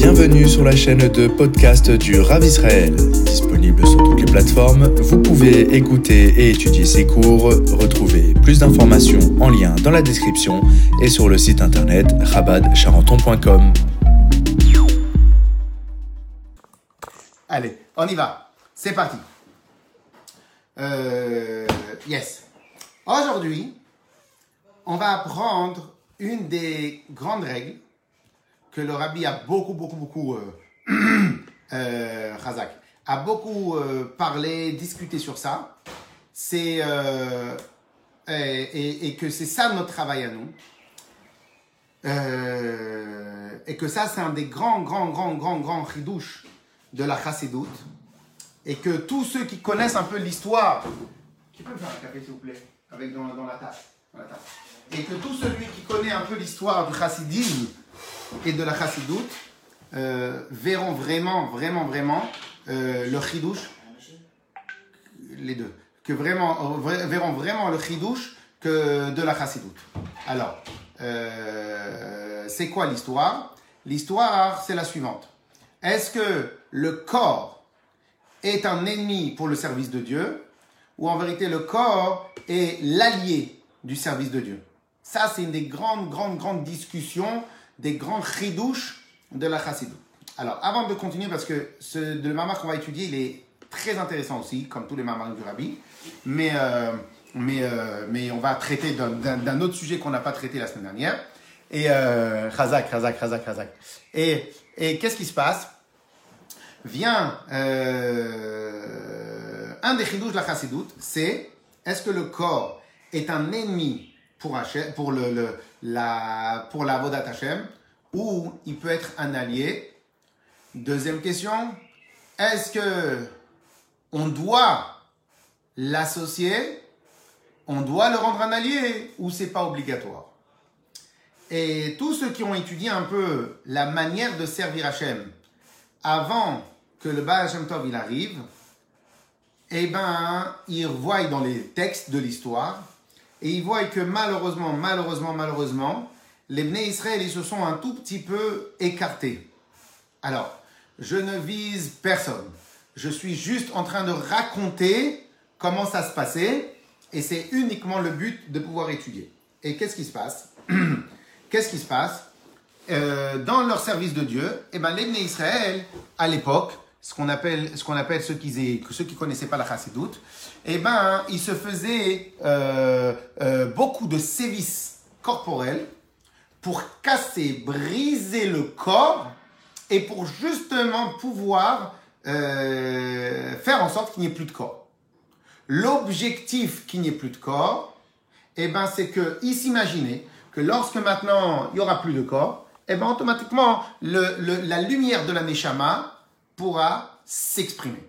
Bienvenue sur la chaîne de podcast du Rav Israël. Disponible sur toutes les plateformes, vous pouvez écouter et étudier ses cours. Retrouvez plus d'informations en lien dans la description et sur le site internet rabadcharenton.com. Allez, on y va. C'est parti. Euh, yes. Aujourd'hui, on va apprendre une des grandes règles que le rabbi a beaucoup, beaucoup, beaucoup, euh, euh, a beaucoup euh, parlé, discuté sur ça. C'est euh, et, que c'est ça notre travail à nous. Et que ça, c'est un des grands, grands, grands, grands, grands chidouches de la chassidoute. Et que tous ceux qui connaissent un peu l'histoire, qui peut me faire un café s'il vous plaît, avec dans, dans la tasse, dans la tasse. Et que tout celui qui connaît un peu l'histoire du chassidisme et de la chassidoute euh, verront vraiment, vraiment, vraiment euh, le chidouche, les deux, que vraiment, vra- verront vraiment le chidouche que de la chassidoute. Alors, euh, c'est quoi l'histoire? L'histoire, c'est la suivante. Est-ce que le corps est un ennemi pour le service de Dieu ou en vérité le corps est l'allié du service de Dieu? Ça, c'est une des grandes, grandes, grandes discussions, des grands chidouches de la chassidou. Alors, avant de continuer, parce que ce, le mamar qu'on va étudier, il est très intéressant aussi, comme tous les mamars du rabbi, mais, euh, mais, euh, mais on va traiter d'un- autre sujet qu'on n'a pas traité la semaine dernière. Et euh. Et, et qu'est-ce qui se passe? Vient un des chidouches de la chassidoute, c'est est-ce que le corps est un ennemi pour, Hachem- pour, le, le- la, pour Vodat Hashem ou il peut être un allié. Deuxième question, est-ce que on doit l'associer, on doit le rendre un allié ou c'est pas obligatoire? Et tous ceux qui ont étudié un peu la manière de servir Hachem avant que le Baal Shem Tov il arrive, eh ben, ils voient dans les textes de l'histoire, et ils voient que malheureusement, malheureusement, malheureusement, les Bnei Israël, ils se sont un tout petit peu écartés. Alors, je ne vise personne. Je suis juste en train de raconter comment ça se passait, et c'est uniquement le but de pouvoir étudier. Et qu'est-ce qui se passe Qu'est-ce qui se passe? Euh, dans leur service de Dieu, eh ben, les Bnei Israël, à l'époque, ce qu'on appelle, ce qu'on appelle ceux qui ceux qui connaissaient pas la chassidoute, eh ben, ils se faisaient euh, euh, beaucoup de sévices corporels pour casser, briser le corps et pour justement pouvoir euh, faire en sorte qu'il n'y ait plus de corps. L'objectif qu'il n'y ait plus de corps, eh ben, c'est que, ils s'imaginaient que lorsque maintenant il n'y aura plus de corps, eh ben, automatiquement, le- le- la lumière de la Neshama pourra s'exprimer.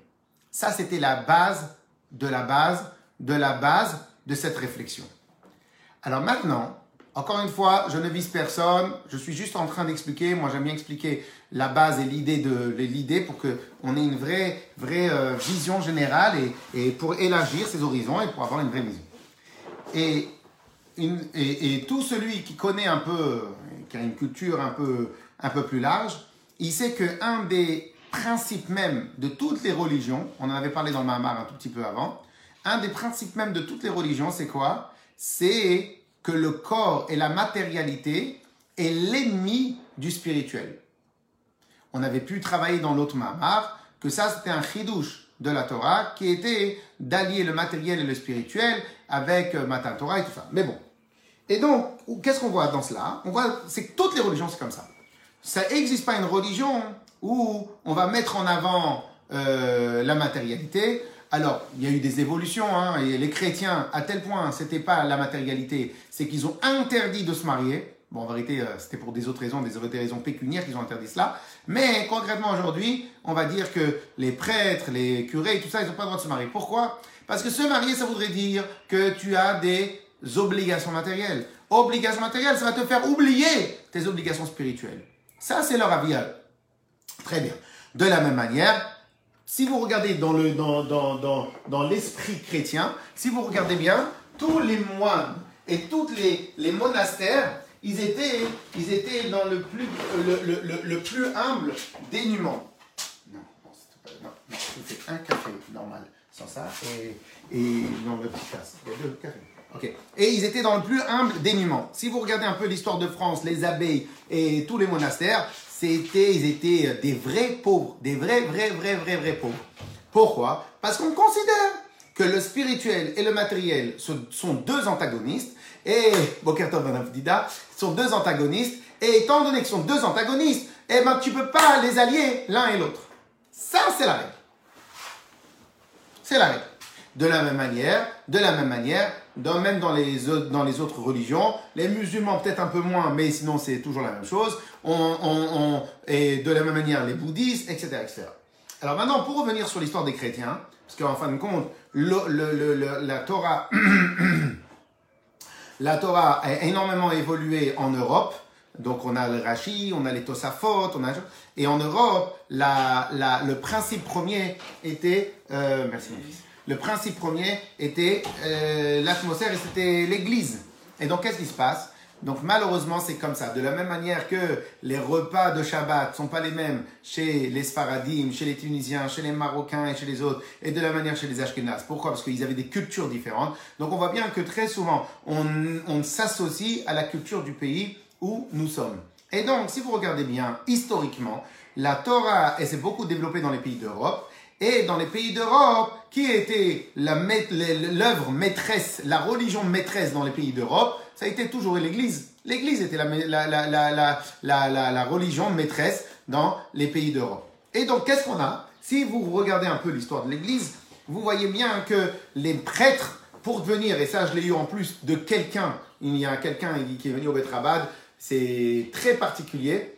Ça, c'était la base de la base de la base de cette réflexion. Alors maintenant, encore une fois, je ne vise personne, je suis juste en train d'expliquer, moi j'aime bien expliquer la base et l'idée de l'idée pour que on ait une vraie vraie euh, vision générale et, et pour élargir ses horizons et pour avoir une vraie vision. Et, une- et, tout celui qui connaît un peu, qui a une culture un peu, un peu plus large, il sait que un des principes même de toutes les religions, on en avait parlé dans le Mahamar un tout petit peu avant, un des principes même de toutes les religions, c'est quoi? C'est que le corps et la matérialité est l'ennemi du spirituel. On avait pu travailler dans l'autre Mahamar que ça c'était un chidouche de la Torah qui était d'allier le matériel et le spirituel avec euh, Matan Torah et tout ça. Mais bon. Et donc, qu'est-ce qu'on voit dans cela? On voit, c'est que toutes les religions c'est comme ça. Ça n'existe pas une religion où on va mettre en avant euh, la matérialité. Alors, il y a eu des évolutions, hein, et les chrétiens, à tel point, c'était pas la matérialité, c'est qu'ils ont interdit de se marier. Bon, en vérité, euh, c'était pour des autres raisons, des autres raisons pécuniaires qu'ils ont interdit cela. Mais concrètement, aujourd'hui, on va dire que les prêtres, les curés, tout ça, ils n'ont pas le droit de se marier. Pourquoi? Parce que se marier, ça voudrait dire que tu as des obligations matérielles. Obligations matérielles, ça va te faire oublier tes obligations spirituelles. Ça, c'est leur avis. Très bien. De la même manière, si vous regardez dans, le, dans, dans, dans, l'esprit chrétien, si vous regardez bien, tous les moines et tous les, les monastères, ils étaient, ils étaient dans le plus, le, le, le, plus humble dénuement. Non, non, pas, non, non, un café normal, sans ça, et, et dans le petit casse. Il y a deux cafés. Ok. Et ils étaient dans le plus humble dénuement. Si vous regardez un peu l'histoire de France, les abbayes et tous les monastères, c'était, ils étaient des vrais pauvres, des vrais, vrais, vrais, vrais, vrais pauvres. Pourquoi? Parce qu'on considère que le spirituel et le matériel sont deux antagonistes, et Bokertov Dida sont deux antagonistes, et étant donné qu'ils sont deux antagonistes, eh ben tu peux pas les allier l'un et l'autre. Ça, c'est la règle. C'est la règle. De la même manière, de la même manière, même dans les, dans les autres religions, les musulmans peut-être un peu moins, mais sinon c'est toujours la même chose, on, et de la même manière les bouddhistes, etc., etc. Alors maintenant, pour revenir sur l'histoire des chrétiens, parce qu'en fin de compte, la Torah, la Torah a énormément évolué en Europe. Donc on a le Rashi, on a les Tosafot, on a et en Europe, la, le principe premier était, euh, merci mon fils, le principe premier était euh, l'atmosphère et c'était l'Église. Et donc qu'est-ce qui se passe? Donc malheureusement, c'est comme ça. De la même manière que les repas de Shabbat sont pas les mêmes chez les Sfaradim, chez les Tunisiens, chez les Marocains et chez les autres, et de la manière chez les Ashkenaz. Pourquoi? Parce qu'ils avaient des cultures différentes. Donc on voit bien que très souvent, on, on s'associe à la culture du pays où nous sommes. Et donc, si vous regardez bien, historiquement, la Torah, elle s'est beaucoup développée dans les pays d'Europe. Et dans les pays d'Europe, qui était l'œuvre maîtresse, la religion maîtresse dans les pays d'Europe ça a été toujours l'Église. L'Église était la, religion maîtresse dans les pays d'Europe. Et donc, qu'est-ce qu'on a? Si vous regardez un peu l'histoire de l'Église, vous voyez bien que les prêtres, pour devenir, et ça je l'ai eu en plus de quelqu'un, il y a quelqu'un qui est venu au Betrabad, c'est très particulier,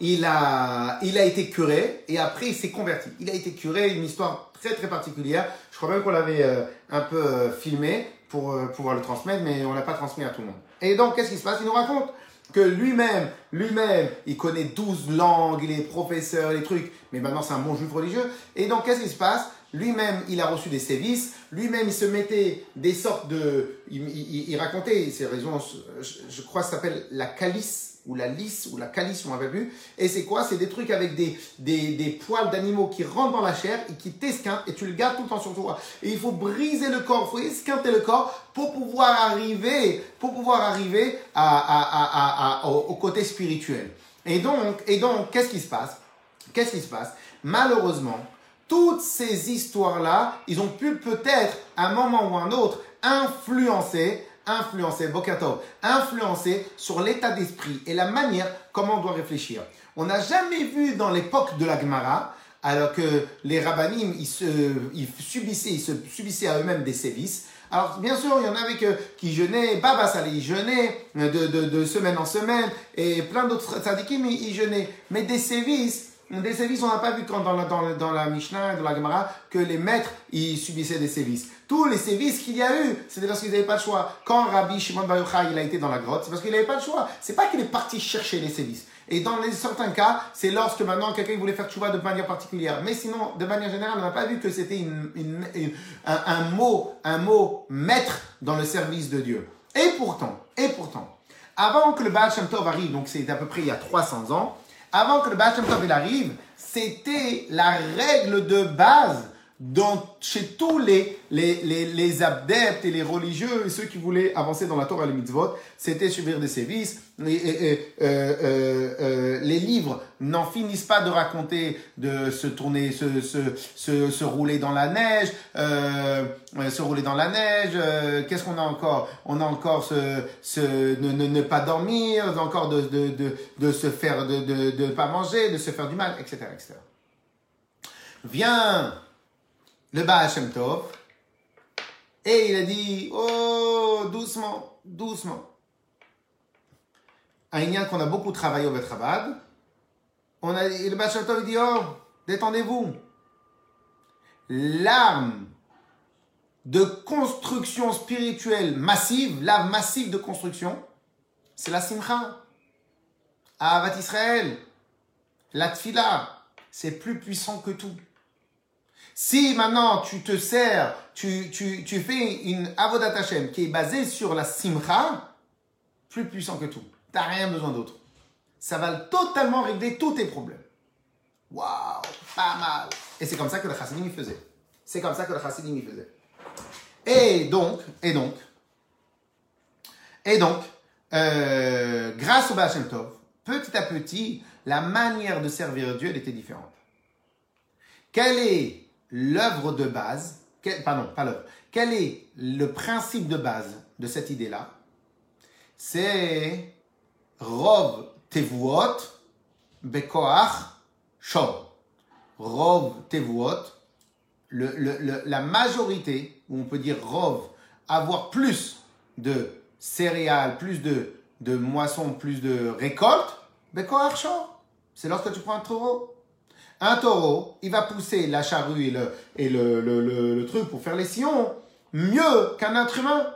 il a, il a été curé et après il s'est converti. Il a été curé, une histoire très très particulière. Je crois même qu'on l'avait euh, un peu euh, filmé pour euh, pouvoir le transmettre, mais on l'a pas transmis à tout le monde. Et donc, qu'est-ce qui se passe? Il nous raconte que lui-même, lui-même, il connaît 12 langues, il est professeur, les trucs, mais maintenant c'est un bon juif religieux. Et donc, qu'est-ce qui se passe? Lui-même, il a reçu des sévices, lui-même, il se mettait des sortes de... Il, racontait, ces raisons, je, je crois que ça s'appelle la calice, ou la lisse, ou la calice, on avait vu. Et c'est quoi? C'est des trucs avec des, des, poils d'animaux qui rentrent dans la chair et qui t'esquintent et tu le gardes tout le temps sur toi. Et il faut briser le corps, il faut esquinter le corps pour pouvoir arriver, pour pouvoir arriver à, à, à, au, côté spirituel. Et donc, et donc qu'est-ce qui se passe? Qu'est-ce qui se passe? Malheureusement, toutes ces histoires-là, ils ont pu peut-être, à un moment ou un autre, influencer influencer, Bokato, influencer sur l'état d'esprit et la manière comment on doit réfléchir. On n'a jamais vu dans l'époque de la Gemara, alors que les rabbinim, ils, subissaient, ils subissaient à eux-mêmes des sévices. Alors, bien sûr, il y en avait qui jeûnaient, Baba Saleh, ils jeûnaient de, de, semaine en semaine, et plein d'autres tzadikim, ils jeûnaient. Mais des sévices, des sévices, on n'a pas vu quand dans la, dans, dans la Mishnah, dans la Gemara, que les maîtres, ils subissaient des sévices. Tous les sévices qu'il y a eu, c'était parce qu'ils n'avaient pas le choix. Quand Rabbi Shimon Bar Yochai, il a été dans la grotte, c'est parce qu'il n'avait pas le choix. C'est pas qu'il est parti chercher les sévices. Et dans certains cas, c'est lorsque maintenant quelqu'un voulait faire tchouva de manière particulière. Mais sinon, de manière générale, on n'a pas vu que c'était un, un, mot, un mot maître dans le service de Dieu. Et pourtant, et pourtant, avant que le Baal Shem Tov arrive, donc c'est à peu près il y a 300 ans, avant que le Baal Shem Tov arrive, c'était la règle de base dans, chez tous les, les, les, les, adeptes et les religieux ceux qui voulaient avancer dans la Torah et les mitzvot, c'était subir des sévices. Euh, euh, euh, les livres n'en finissent pas de raconter, de se tourner, se, se, se, rouler dans la neige, se rouler dans la neige. Qu'est-ce qu'on a encore? On a encore ce, ce, ne, ne, ne, pas dormir, encore de, de, de, de se faire, de ne de, de pas manger, de se faire du mal, etc. etc. Viens le Baal Shem Tov, et il a dit, oh, doucement, doucement. Un qu'on a beaucoup travaillé au Betrabad, on a, le Baal Tov dit, oh, détendez-vous. L'arme de construction spirituelle massive, l'arme massive de construction, c'est la simcha. Avat Israël, la tfila, c'est plus puissant que tout. Si maintenant tu te sers, tu, tu, tu fais une Avodat Hashem qui est basée sur la Simcha, plus puissant que tout. Tu n'as rien besoin d'autre. Ça va totalement régler tous tes problèmes. Waouh, pas mal. Et c'est comme ça que le chassidim y faisait. C'est comme ça que le chassidim y faisait. Et donc, et donc, et donc, euh, grâce au Baal Tov, petit à petit, la manière de servir Dieu, elle était différente. Quelle est l'œuvre de base Pardon, pas l'œuvre. Quel est le principe de base de cette idée-là? C'est Rov Tevuot Bekoach Shor. Rov Tevuot, la majorité, ou on peut dire Rov, avoir plus de céréales, plus de, de moissons, plus de récoltes, Bekoach Shor. C'est lorsque tu prends un taureau. Un taureau, il va pousser la charrue et le, et truc pour faire les sillons mieux qu'un être humain.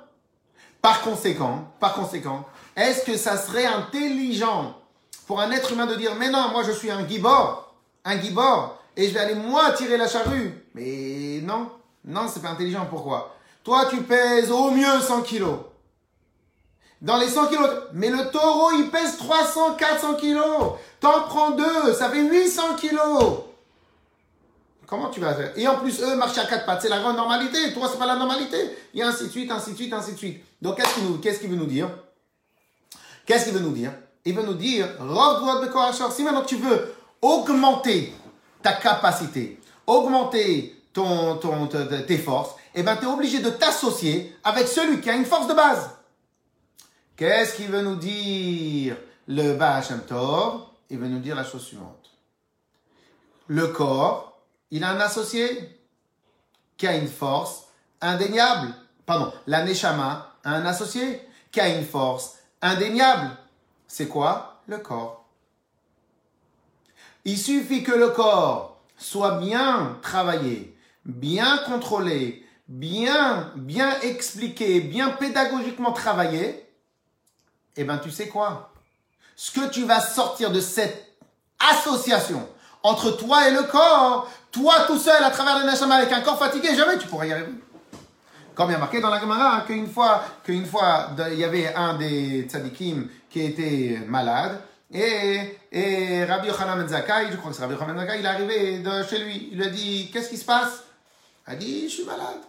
Par conséquent, par conséquent, est-ce que ça serait intelligent pour un être humain de dire, mais non, moi je suis un gibor, un gibor, et je vais aller moi tirer la charrue? Mais non, non, c'est pas intelligent. Pourquoi? Toi, tu pèses au mieux 100 kilos. Dans les 100 kilos, mais le taureau, il pèse 300, 400 kilos. T'en prends deux, ça fait 800 kilos. Comment tu vas faire? Et en plus, eux marchent à quatre pattes. C'est la grande normalité. Toi, c'est pas la normalité. Et ainsi de suite, ainsi de suite, ainsi de suite. Donc, qu'est-ce qu'il veut nous dire? Qu'est-ce qu'il veut nous dire? Il veut nous dire, si maintenant tu veux augmenter ta capacité, augmenter ton, ton, tes forces, eh ben, tu es obligé de t'associer avec celui qui a une force de base. Qu'est-ce qu'il veut nous dire le Baal Tov? Il va nous dire la chose suivante. Le corps, il a un associé qui a une force indéniable. Pardon, la Neshama a un associé qui a une force indéniable. C'est quoi Le corps? Il suffit que le corps soit bien travaillé, bien contrôlé, bien, bien expliqué, bien pédagogiquement travaillé. Eh ben, tu sais quoi? Ce que tu vas sortir de cette association entre toi et le corps, toi tout seul à travers le Neshama avec un corps fatigué, jamais tu pourras y arriver. Comme il y a marqué dans la Gemara qu'une fois, qu'une fois, il y avait un des tzadikim qui était malade, et, et Rabbi Yochanan ben Zakai, je crois que c'est Rabbi Yochanan ben Zakai, il est arrivé de chez lui. Il lui a dit, qu'est-ce qui se passe? Il a dit, je suis malade.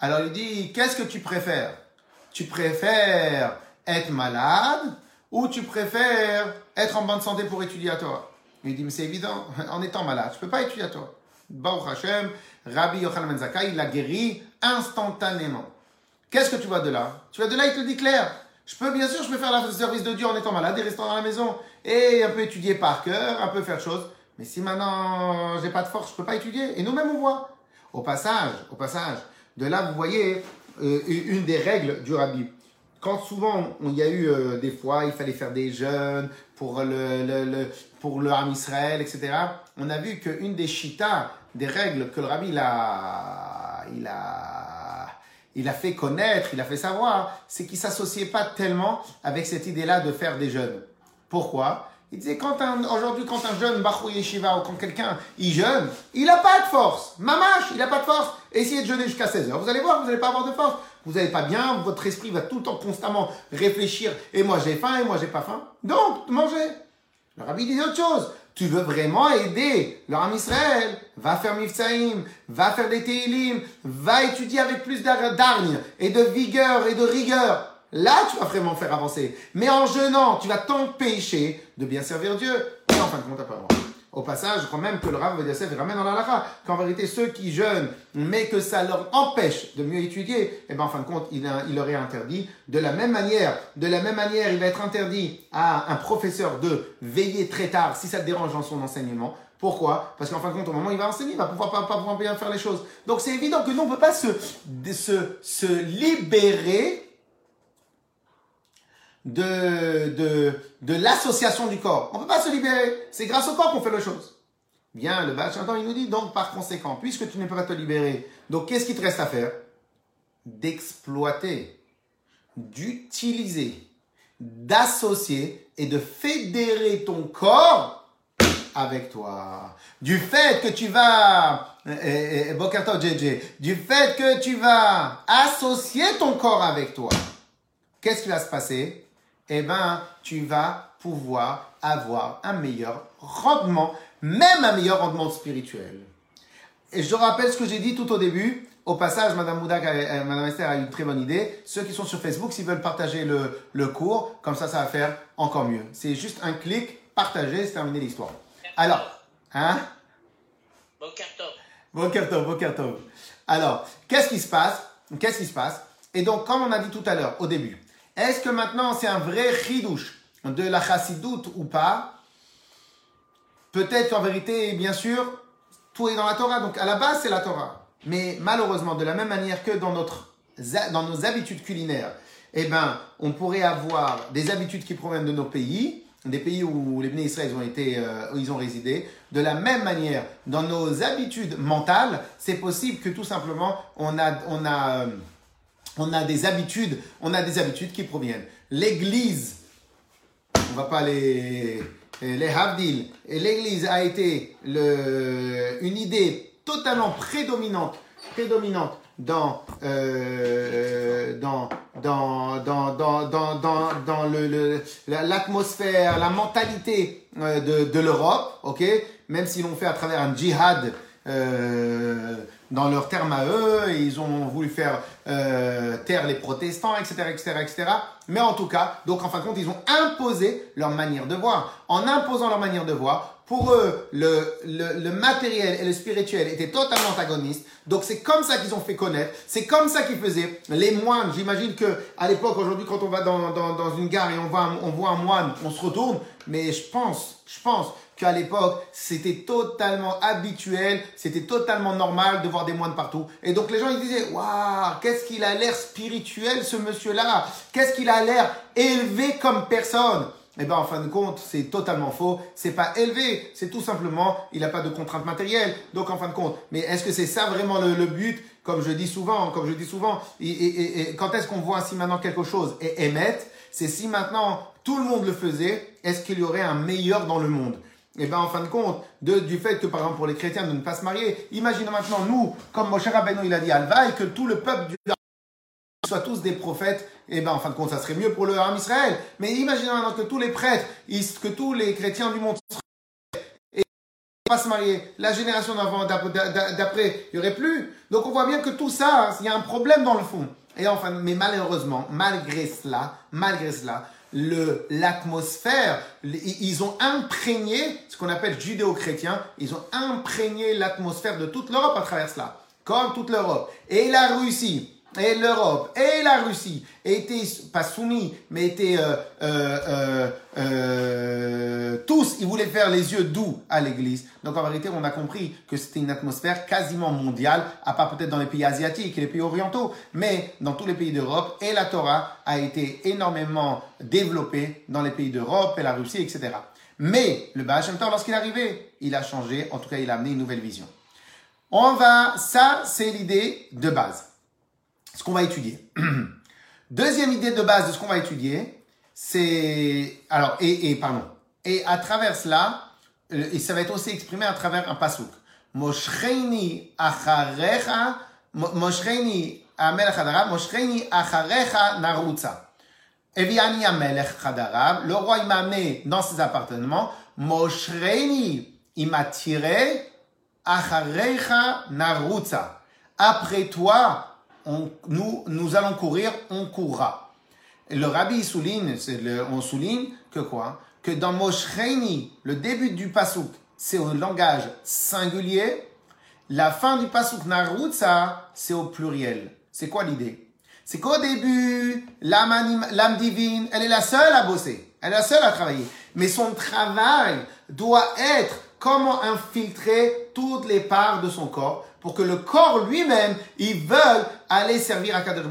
Alors il dit, qu'est-ce que tu préfères? Tu préfères être malade ou tu préfères être en bonne santé pour étudier à toi? Il dit, mais c'est évident, en étant malade, je ne peux pas étudier à toi. Baruch Hashem, Rabbi Yochanan Ben il l'a guéri instantanément. Qu'est-ce que tu vois de là? Tu vois de là, il te dit clair. Je peux, bien sûr, je peux faire le service de Dieu en étant malade et restant dans la maison. Et un peu étudier par cœur, un peu faire chose. Mais si maintenant j'ai pas de force, je peux pas étudier. Et nous-mêmes, on voit. Au passage, au passage, de là, vous voyez euh, une des règles du Rabbi quand souvent il y a eu euh, des fois, il fallait faire des jeûnes pour le, le, pour le Ham Israël, etc. On a vu qu'une des chitas, des règles que le Rabbi il a, il a, il a fait connaître, il a fait savoir, c'est qu'il s'associait pas tellement avec cette idée-là de faire des jeûnes. Pourquoi? Il disait, quand aujourd'hui, quand un jeune Bachou Yeshiva ou quand quelqu'un, il jeûne, il n'a pas de force. Mamache, il n'a pas de force. Essayez de jeûner jusqu'à 16 heures. Vous allez voir, vous n'allez pas avoir de force. Vous n'allez pas bien, votre esprit va tout le temps constamment réfléchir. Et moi j'ai faim, et moi j'ai pas faim. Donc, mangez. Le rabbi dit autre chose. Tu veux vraiment aider le Israël? Va faire Mifsaïm, va faire des Teilim, va étudier avec plus d'argne et de vigueur et de rigueur. Là, tu vas vraiment faire avancer. Mais en jeûnant, tu vas t'empêcher de bien servir Dieu. Et en fin de compte, pas vraiment. Au passage, je crois même que le Rav Yosef ramène dans la lacha qu'en vérité, ceux qui jeûnent, mais que ça leur empêche de mieux étudier, eh ben, en fin de compte, il, il leur est interdit. De la même manière, de la même manière, il va être interdit à un professeur de veiller très tard si ça te dérange dans son enseignement. Pourquoi? Parce qu'en fin de compte, au moment où il va enseigner, il va pouvoir pas, pas pouvoir bien faire les choses. Donc c'est évident que nous, on ne peut pas se, se, se libérer de, de, l'association du corps. On ne peut pas se libérer. C'est grâce au corps qu'on fait les choses. Bien, le Baal il nous dit donc par conséquent, puisque tu ne peux pas te libérer, donc qu'est-ce qui te reste à faire? D'exploiter, d'utiliser, d'associer et de fédérer ton corps avec toi. Du fait que tu vas, eh, eh, eh, du fait que tu vas associer ton corps avec toi, qu'est-ce qui va se passer? Eh ben, tu vas pouvoir avoir un meilleur rendement, même un meilleur rendement spirituel. Et je rappelle ce que j'ai dit tout au début. Au passage, Madame Moudak, euh, Madame Esther a une très bonne idée. Ceux qui sont sur Facebook, s'ils veulent partager le, le cours, comme ça, ça va faire encore mieux. C'est juste un clic, partager, c'est terminé l'histoire. Alors, hein? Bon carton. Bon carton, bon carton. Alors, qu'est-ce qui se passe? Qu'est-ce qui se passe? Et donc, comme on a dit tout à l'heure, au début, est-ce que maintenant c'est un vrai chidouche de la chassidoute ou pas? Peut-être qu'en vérité, bien sûr, tout est dans la Torah. Donc, à la base, c'est la Torah. Mais malheureusement, de la même manière que dans, notre, dans nos habitudes culinaires, eh ben, on pourrait avoir des habitudes qui proviennent de nos pays, des pays où les Bnei Israël ont été, euh, où ils ont résidé. De la même manière, dans nos habitudes mentales, c'est possible que tout simplement on a, on a, euh, on a des habitudes, on a des habitudes qui proviennent. L'Église, on va pas les, les Havdil, et l'Église a été une idée totalement prédominante, prédominante dans, euh, dans, dans, dans, dans, dans, dans, dans le, le- la- l'atmosphère, la mentalité euh, de, l'Europe, Même s'ils l'ont fait à travers un djihad euh, dans leurs termes à eux, ils ont voulu faire euh, taire les protestants, etc., etc., etc. Mais en tout cas, donc en fin de compte, ils ont imposé leur manière de voir. En imposant leur manière de voir, pour eux, le, le, le matériel et le spirituel étaient totalement antagonistes. Donc c'est comme ça qu'ils ont fait connaître. C'est comme ça qu'ils faisaient. Les moines, j'imagine que à l'époque, aujourd'hui, quand on va dans, dans, dans une gare et on voit, on voit un moine, on se retourne. Mais je pense, je pense qu'à l'époque, c'était totalement habituel, c'était totalement normal de voir des moines partout. Et donc les gens, ils disaient, waouh, qu'est-ce qu'il a l'air spirituel, ce monsieur-là? Qu'est-ce qu'il a l'air élevé comme personne? Eh ben, en fin de compte, c'est totalement faux. C'est pas élevé. C'est tout simplement, il n'a pas de contraintes matérielles. Donc, en fin de compte, mais est-ce que c'est ça vraiment le, but? Comme je dis souvent, comme je dis souvent, et, et- et- et quand est-ce qu'on voit si maintenant quelque chose est émettre? C'est si maintenant tout le monde le faisait, est-ce qu'il y aurait un meilleur dans le monde? Et ben en fin de compte, du fait que par exemple pour les chrétiens de ne pas se marier, imaginons maintenant nous, comme Moshe Rabbeinu il a dit Alva, et que tout le peuple du tous des prophètes, et ben en fin de compte, ça serait mieux pour le Ham Israël. Mais imaginons maintenant que tous les prêtres, que tous les chrétiens du monde et pas se marier, la génération d'avant, d'ap- d'a- d'après, il n'y aurait plus. Donc on voit bien que tout ça, il y a un problème dans le fond. Et enfin, mais malheureusement, malgré cela, malgré cela, le l'atmosphère, ils ont imprégné ce qu'on appelle judéo-chrétien, ils ont imprégné l'atmosphère de toute l'Europe à travers cela, comme toute l'Europe. Et la Russie, et l'Europe et la Russie étaient pas soumis, mais étaient euh, euh, euh, euh, tous, ils voulaient faire les yeux doux à l'Église. Donc en vérité, on a compris que c'était une atmosphère quasiment mondiale, à part peut-être dans les pays asiatiques et les pays orientaux, mais dans tous les pays d'Europe. Et la Torah a été énormément développée dans les pays d'Europe et la Russie, etc. Mais le Baal lorsqu'il est arrivé, il a changé. En tout cas, il a amené une nouvelle vision. On va, ça, c'est l'idée de base ce qu'on va étudier. Deuxième idée de base de ce qu'on va étudier, c'est alors et, pardon et à travers cela, euh, et ça va être aussi exprimé à travers un pasuk. Moshreini acharecha, Mo- Moshreini amelech hadarav, Moshreini acharecha narutza. Eviani amelech hadarav, le roi il m'a amené dans ses appartements. Moshreini, il m'a tiré acharecha narutza. Après toi, on- nous, nous allons courir, on courra. Et le rabbi souligne, le- on souligne que quoi? Que dans Moshreini, le début du pasuk, c'est au langage singulier. La fin du pasuk Narutza, c'est au pluriel. C'est quoi l'idée? C'est qu'au début, l'âme divine, elle est la seule à bosser. Elle est la seule à travailler. Mais son travail doit être comment infiltrer toutes les parts de son corps pour que le corps lui-même, il veuille aller servir à Kadosh.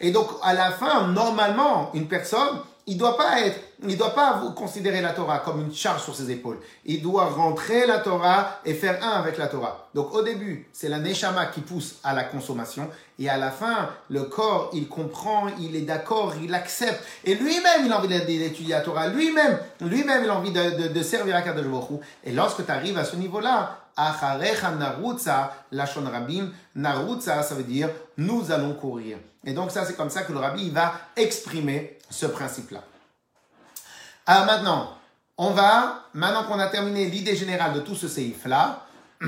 Et donc, à la fin, normalement, une personne, il doit pas être, il doit pas vous considérer la Torah comme une charge sur ses épaules. Il doit rentrer la Torah et faire un avec la Torah. Donc, au début, c'est la Neshama qui pousse à la consommation. Et à la fin, le corps, il comprend, il est d'accord, il accepte. Et lui-même, il a envie d'étudier la Torah. Lui-même, lui-même, il a envie de, servir à Kadosh Baruch. Et lorsque tu arrives à ce niveau-là, Acharecha narutza, lachon rabim, narutza, ça veut dire nous allons courir. Et donc ça, c'est comme ça que le rabbi va exprimer ce principe-là. Alors maintenant, on va, maintenant qu'on a terminé l'idée générale de tout ce séif-là,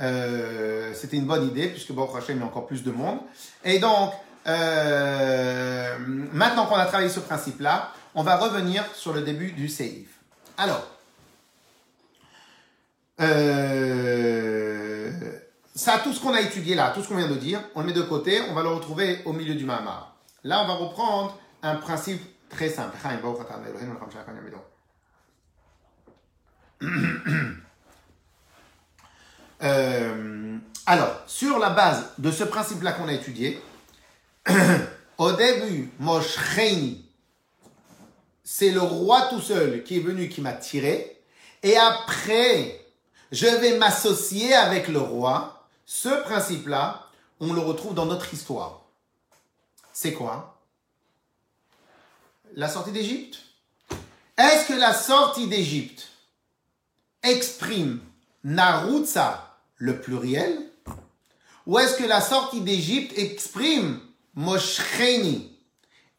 euh, c'était une bonne idée, puisque bon, Hachem, il y a encore plus de monde. Et donc, euh, maintenant qu'on a travaillé ce principe-là, on va revenir sur le début du séif. Alors, euh, ça, tout ce qu'on a étudié là, tout ce qu'on vient de dire, on le met de côté, on va le retrouver au milieu du Mahamar. Là, on va reprendre un principe très simple. Euh, alors, sur la base de ce principe-là qu'on a étudié, au début, Moshe c'est le roi tout seul qui est venu, qui m'a tiré, et après, je vais m'associer avec le roi. Ce principe-là, on le retrouve dans notre histoire. C'est quoi? La sortie d'Égypte? Est-ce que la sortie d'Égypte exprime Narutsa, le pluriel, ou est-ce que la sortie d'Égypte exprime Moshcheni?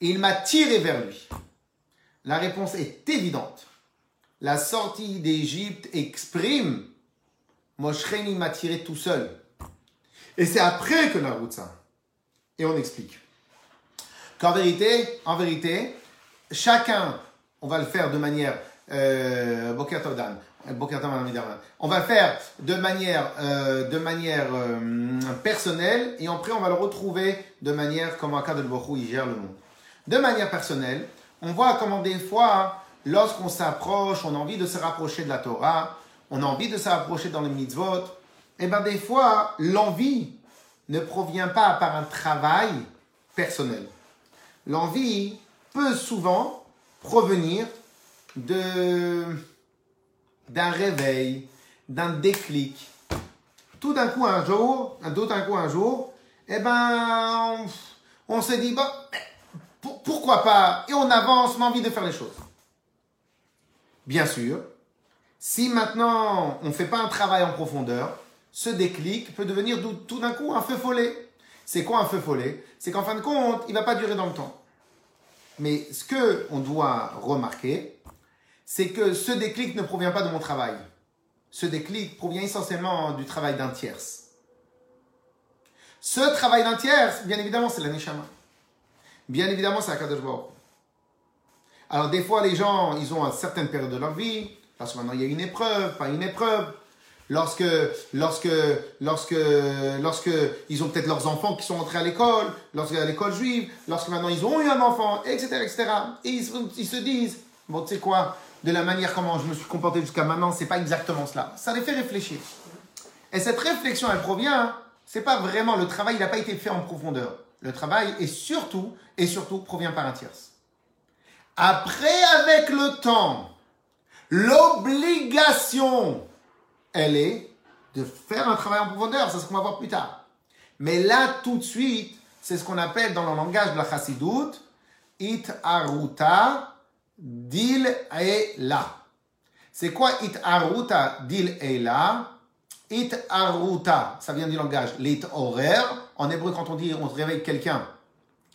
Il m'a tiré vers lui. La réponse est évidente. La sortie d'Égypte exprime Moshcheni m'a tiré tout seul. Et c'est après que Narutsa. Et on explique. Qu'en vérité, en vérité, chacun, on va le faire de manière euh, on va faire de manière, euh, de manière euh, personnelle et après on va le retrouver de manière comme cas de il gère le monde. De manière personnelle, on voit comment des fois, lorsqu'on s'approche, on a envie de se rapprocher de la Torah, on a envie de se rapprocher dans les mitzvot, et eh bien des fois, l'envie ne provient pas par un travail personnel. L'envie peut souvent provenir de d'un réveil, d'un déclic. Tout d'un coup un jour, tout d'un coup un jour, eh ben, on, s'est dit, bon, pourquoi pas? Et on avance, on a envie de faire les choses. Bien sûr, si maintenant on ne fait pas un travail en profondeur, ce déclic peut devenir tout d'un coup un feu follet. C'est quoi un feu follet? C'est qu'en fin de compte, il ne va pas durer dans le temps. Mais ce que on doit remarquer, c'est que ce déclic ne provient pas de mon travail. Ce déclic provient essentiellement du travail d'un tierce. Ce travail d'un tierce, bien évidemment, c'est la Neshama. Bien évidemment, c'est la Kadosh Alors, des fois, les gens, ils ont une certaine période de leur vie, parce que maintenant, il y a une épreuve, pas une épreuve. Lorsque, lorsque, lorsque, lorsque ils ont peut-être leurs enfants qui sont entrés à l'école, lorsque à l'école juive, lorsque maintenant ils ont eu un enfant, etc., etc. Et ils, se disent, bon, tu sais quoi, de la manière comment je me suis comporté jusqu'à maintenant, c'est pas exactement cela. Ça les fait réfléchir. Et cette réflexion, elle provient, c'est pas vraiment le travail, il n'a pas été fait en profondeur. Le travail est surtout, et surtout, provient par un tierce. Après, avec le temps, l'obligation, elle est de faire un travail en profondeur. C'est ce qu'on va voir plus tard. Mais là, tout de suite, c'est ce qu'on appelle dans le langage de la chassidoute, it aruta Dil et la. C'est quoi it aruta dil et la It aruta, ça vient du langage. Lit horaire. En hébreu, quand on dit on réveille quelqu'un,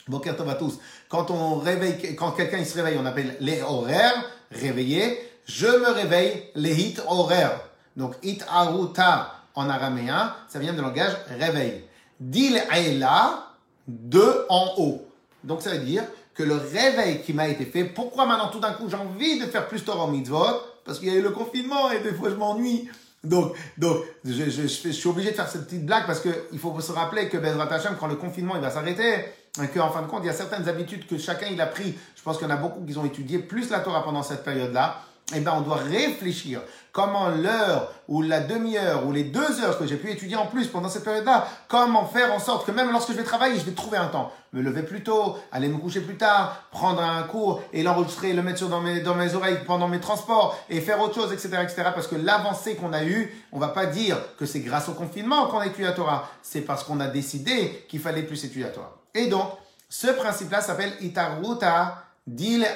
Boker à tous. Quand on réveille, quand quelqu'un se réveille, on appelle les horaires, réveiller. Je me réveille, les hit horaires. Donc it aruta en araméen, ça vient du langage réveil. Dil et la, de en haut. Donc ça veut dire que le réveil qui m'a été fait, pourquoi maintenant tout d'un coup j'ai envie de faire plus Torah mitzvot? Parce qu'il y a eu le confinement et des fois je m'ennuie. Donc, donc je, suis obligé de faire cette petite blague parce qu'il faut se rappeler que Bezrat Hashem, quand le confinement il va s'arrêter, qu'en fin de compte, il y a certaines habitudes que chacun il a pris. Je pense qu'il y en a beaucoup qui ont étudié plus la Torah pendant cette période-là. Eh bien, on doit réfléchir comment l'heure ou la demi-heure ou les deux heures que j'ai pu étudier en plus pendant cette période-là, comment faire en sorte que même lorsque je vais travailler, je vais trouver un temps. Me lever plus tôt, aller me coucher plus tard, prendre un cours et l'enregistrer, le mettre dans mes, oreilles pendant mes transports et faire autre chose, etc., etc. Parce que l'avancée qu'on a eue, on va pas dire que c'est grâce au confinement qu'on a étudié la Torah. C'est parce qu'on a décidé qu'il fallait plus étudier la Torah. Et donc, ce principe-là s'appelle Itaruta Dil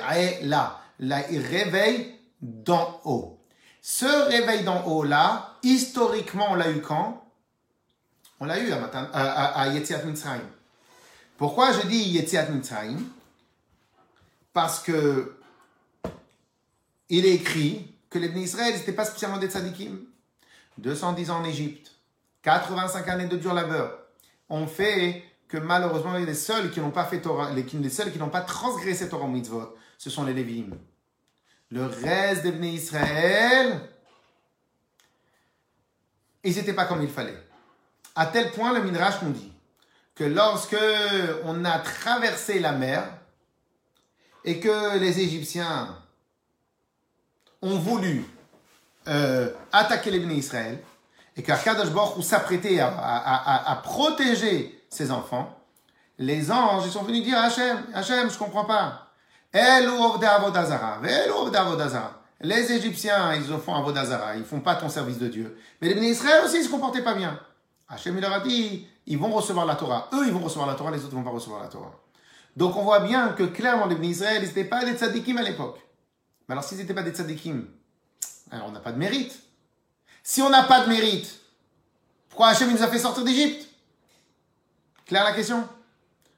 La. La réveil d'en haut. Ce réveil d'en haut-là, historiquement, on l'a eu quand? On l'a eu à, à, à Yetziat Mitzrayim. Pourquoi je dis Yetziat Mitzrayim? Parce que il est écrit que les Israël n'étaient pas spécialement des tzadikim. 210 ans en Égypte, 85 années de dur labeur, ont fait que malheureusement les seuls qui n'ont pas fait les, seuls qui n'ont pas transgressé Torah mitzvot, ce sont les Lévim. Le reste des Bnei Israël, ils n'étaient pas comme il fallait. À tel point, le Midrash nous dit que lorsque on a traversé la mer et que les Égyptiens ont voulu euh, attaquer les Bnei Israël et qu'Arkadosh Baruch s'apprêtait à, protéger ses enfants, les anges sont venus dire à Hachem, Hachem, je comprends pas. Les Égyptiens, ils font Avodazara, ils font pas ton service de Dieu. Mais les Bnei Israël aussi, ils se comportaient pas bien. Hachem, leur a dit, ils vont recevoir la Torah. Eux, ils vont recevoir la Torah, les autres vont pas recevoir la Torah. Donc on voit bien que clairement, les Bnei Israël, ils n'étaient pas des tzadikim à l'époque. Mais alors, s'ils n'étaient pas des tzadikim, alors on n'a pas de mérite. Si on n'a pas de mérite, pourquoi Hachem nous a fait sortir d'Égypte? Claire la question?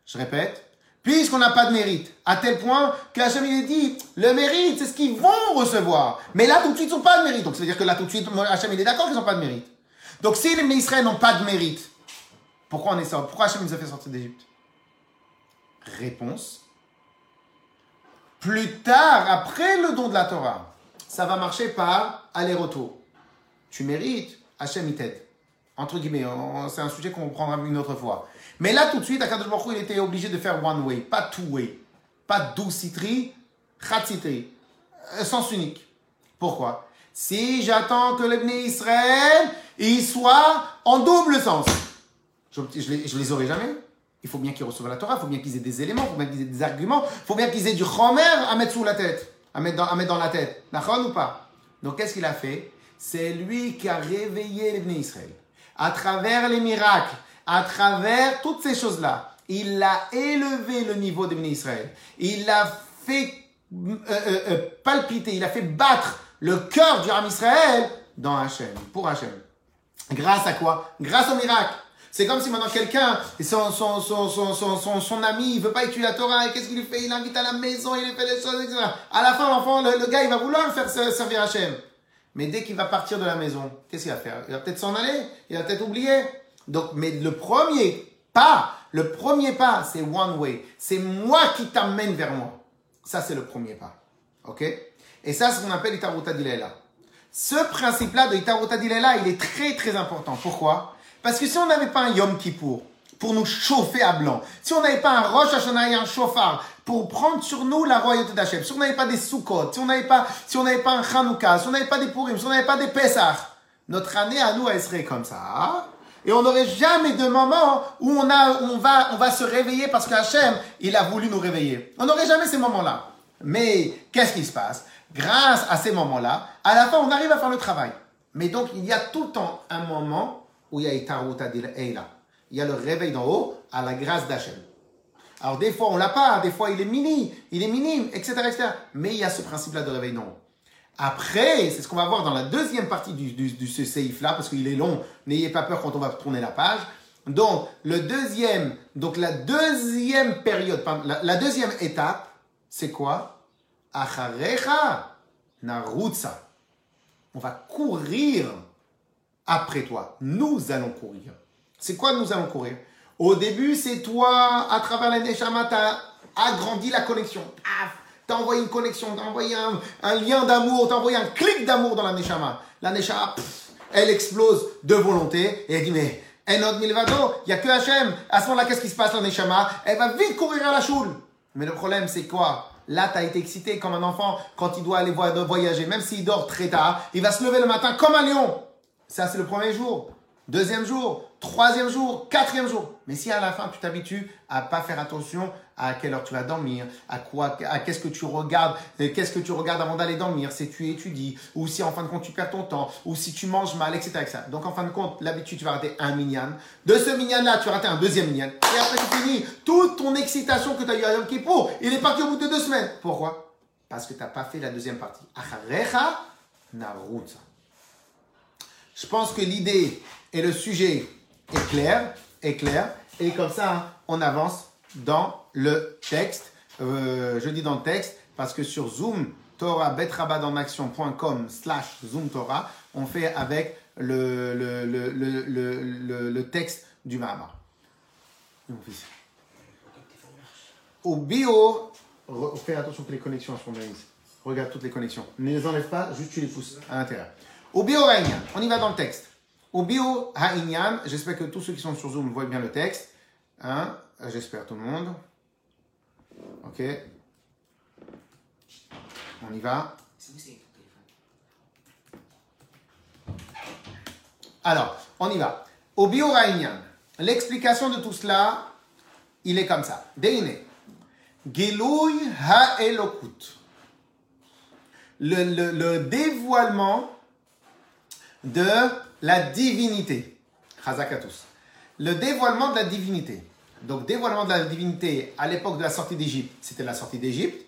Je répète. Puisqu'on n'a pas de mérite, à tel point que Hachem il dit, le mérite, c'est ce qu'ils vont recevoir. Mais là, tout de suite, ils n'ont pas de mérite. Donc, ça veut dire que là, tout de suite, Hachem il est d'accord qu'ils n'ont pas de mérite. Donc, si les Israël n'ont pas de mérite, pourquoi on est sorti Pourquoi Hachem nous a fait sortir d'Égypte? Réponse. Plus tard, après le don de la Torah, ça va marcher par aller-retour. Tu mérites, Hachem il t'aide. Entre guillemets, c'est un sujet qu'on prendra une autre fois. Mais là, tout de suite, Akadosh Baruch il était obligé de faire one way, pas two way. Pas citri, citri. Euh, sens unique. Pourquoi? Si j'attends que l'Ebné Israël, il soit en double sens. Je, je, les, aurai jamais. Il faut bien qu'ils reçoivent la Torah, il faut bien qu'ils aient des éléments, il faut bien qu'ils aient des arguments, il faut bien qu'ils aient du chomer à mettre sous la tête, à mettre dans, à mettre dans la tête. D'accord ou pas? Donc qu'est-ce qu'il a fait? C'est lui qui a réveillé l'Ebné Israël à travers les miracles, à travers toutes ces choses-là, il a élevé le niveau de Israël. Il a fait euh, euh, euh, palpiter, il a fait battre le cœur du Ram Israël dans Hachem, pour Hachem. Grâce à quoi? Grâce au miracle. C'est comme si maintenant quelqu'un, son, son, son, son, son, ami, il veut pas étudier la Torah, et qu'est-ce qu'il lui fait? Il l'invite à la maison, il lui fait des choses, etc. À la fin, l'enfant, le, gars, il va vouloir faire servir Hachem. Mais dès qu'il va partir de la maison, qu'est-ce qu'il va faire? Il va peut-être s'en aller, il va peut-être oublier. Donc, mais le premier pas, le premier pas, c'est one way. C'est moi qui t'amène vers moi. Ça, c'est le premier pas. OK? Et ça, c'est ce qu'on appelle Itaruta Dilela. Ce principe-là de Itaruta Dilela, il est très, très important. Pourquoi? Parce que si on n'avait pas un Yom Kippour pour nous chauffer à blanc, si on n'avait pas un Rosh Hashanah et un chauffard pour prendre sur nous la royauté d'Hachem, si on n'avait pas des Sukkot, si on n'avait pas, si on n'avait pas un Chanukah, si on n'avait pas des Purim, si on n'avait pas des Pesach, notre année à nous, elle serait comme ça. Et on n'aurait jamais de moment où on, va, se réveiller parce qu'Hachem, il a voulu nous réveiller. On n'aurait jamais ces moments-là. Mais qu'est-ce qui se passe? Grâce à ces moments-là, à la fin, on arrive à faire le travail. Mais donc, il y a tout le temps un moment où il y a Il y a le réveil d'en haut à la grâce d'Hachem. Alors, des fois, on l'a pas, des fois, il est mini, il est minime, etc., etc. Mais il y a ce principe-là de réveil d'en haut. Après, c'est ce qu'on va voir dans la deuxième partie du, du, ce séif-là, parce qu'il est long, n'ayez pas peur quand on va tourner la page. Donc, le deuxième, donc la deuxième période, la, deuxième étape, c'est quoi? Acharecha narutsa. On va courir après toi. Nous allons courir. C'est quoi nous allons courir? Au début, c'est toi, à travers la Neshama, tu as agrandi la connexion. T'as envoyé une connexion, t'as envoyé un, lien d'amour, t'as envoyé un clic d'amour dans la Neshama. La Neshama, elle explose de volonté et elle dit mais Enod Milvado, il n'y a que Hachem. À ce moment-là, qu'est-ce qui se passe la Neshama? Elle va vite courir à la choule. Mais le problème, c'est quoi? Là, tu as été excité comme un enfant quand il doit aller voyager. Même s'il dort très tard, il va se lever le matin comme un lion. Ça, c'est le premier jour. Deuxième jour, troisième jour, quatrième jour. Mais si à la fin tu t'habitues à pas faire attention à quelle heure tu vas dormir, à quoi, à qu'est-ce que tu regardes, euh, qu'est-ce que tu regardes avant d'aller dormir, si tu étudies, ou si en fin de compte tu perds ton temps, ou si tu manges mal, etc. Donc en fin de compte, l'habitude tu vas rater un minyan. De ce minyan là, tu vas rater un deuxième minyan. Et après tu finis. Toute ton excitation que tu as eu à Yom Kippur, il est parti au bout de deux semaines. Pourquoi? Parce que tu n'as pas fait la deuxième partie. Je pense que l'idée et le sujet est clair, est clair, et comme ça, on avance dans le texte. Euh, je dis dans le texte parce que sur Zoom, Torah, betrabadanmaction.com slash Zoom Torah, on fait avec le, le, le, le, texte du Mahamar. Au bio, fais attention que les connexions sont bien mises. Regarde toutes les connexions. Ne les enlève pas, juste tu les pousses à l'intérieur. Au bio on y va dans le texte. Au bio Ha'inyan, j'espère que tous ceux qui sont sur Zoom voient bien le texte. Hein j'espère tout le monde. Ok. On y va. Alors, on y va. Au bio Ha'inyan, l'explication de tout cela, il est comme ça. Deine. Gilouy ha'elokut. Le, le, le dévoilement de la divinité. Chazak à tous. Le dévoilement de la divinité. Donc, dévoilement de la divinité à l'époque de la sortie d'Égypte, c'était la sortie d'Égypte.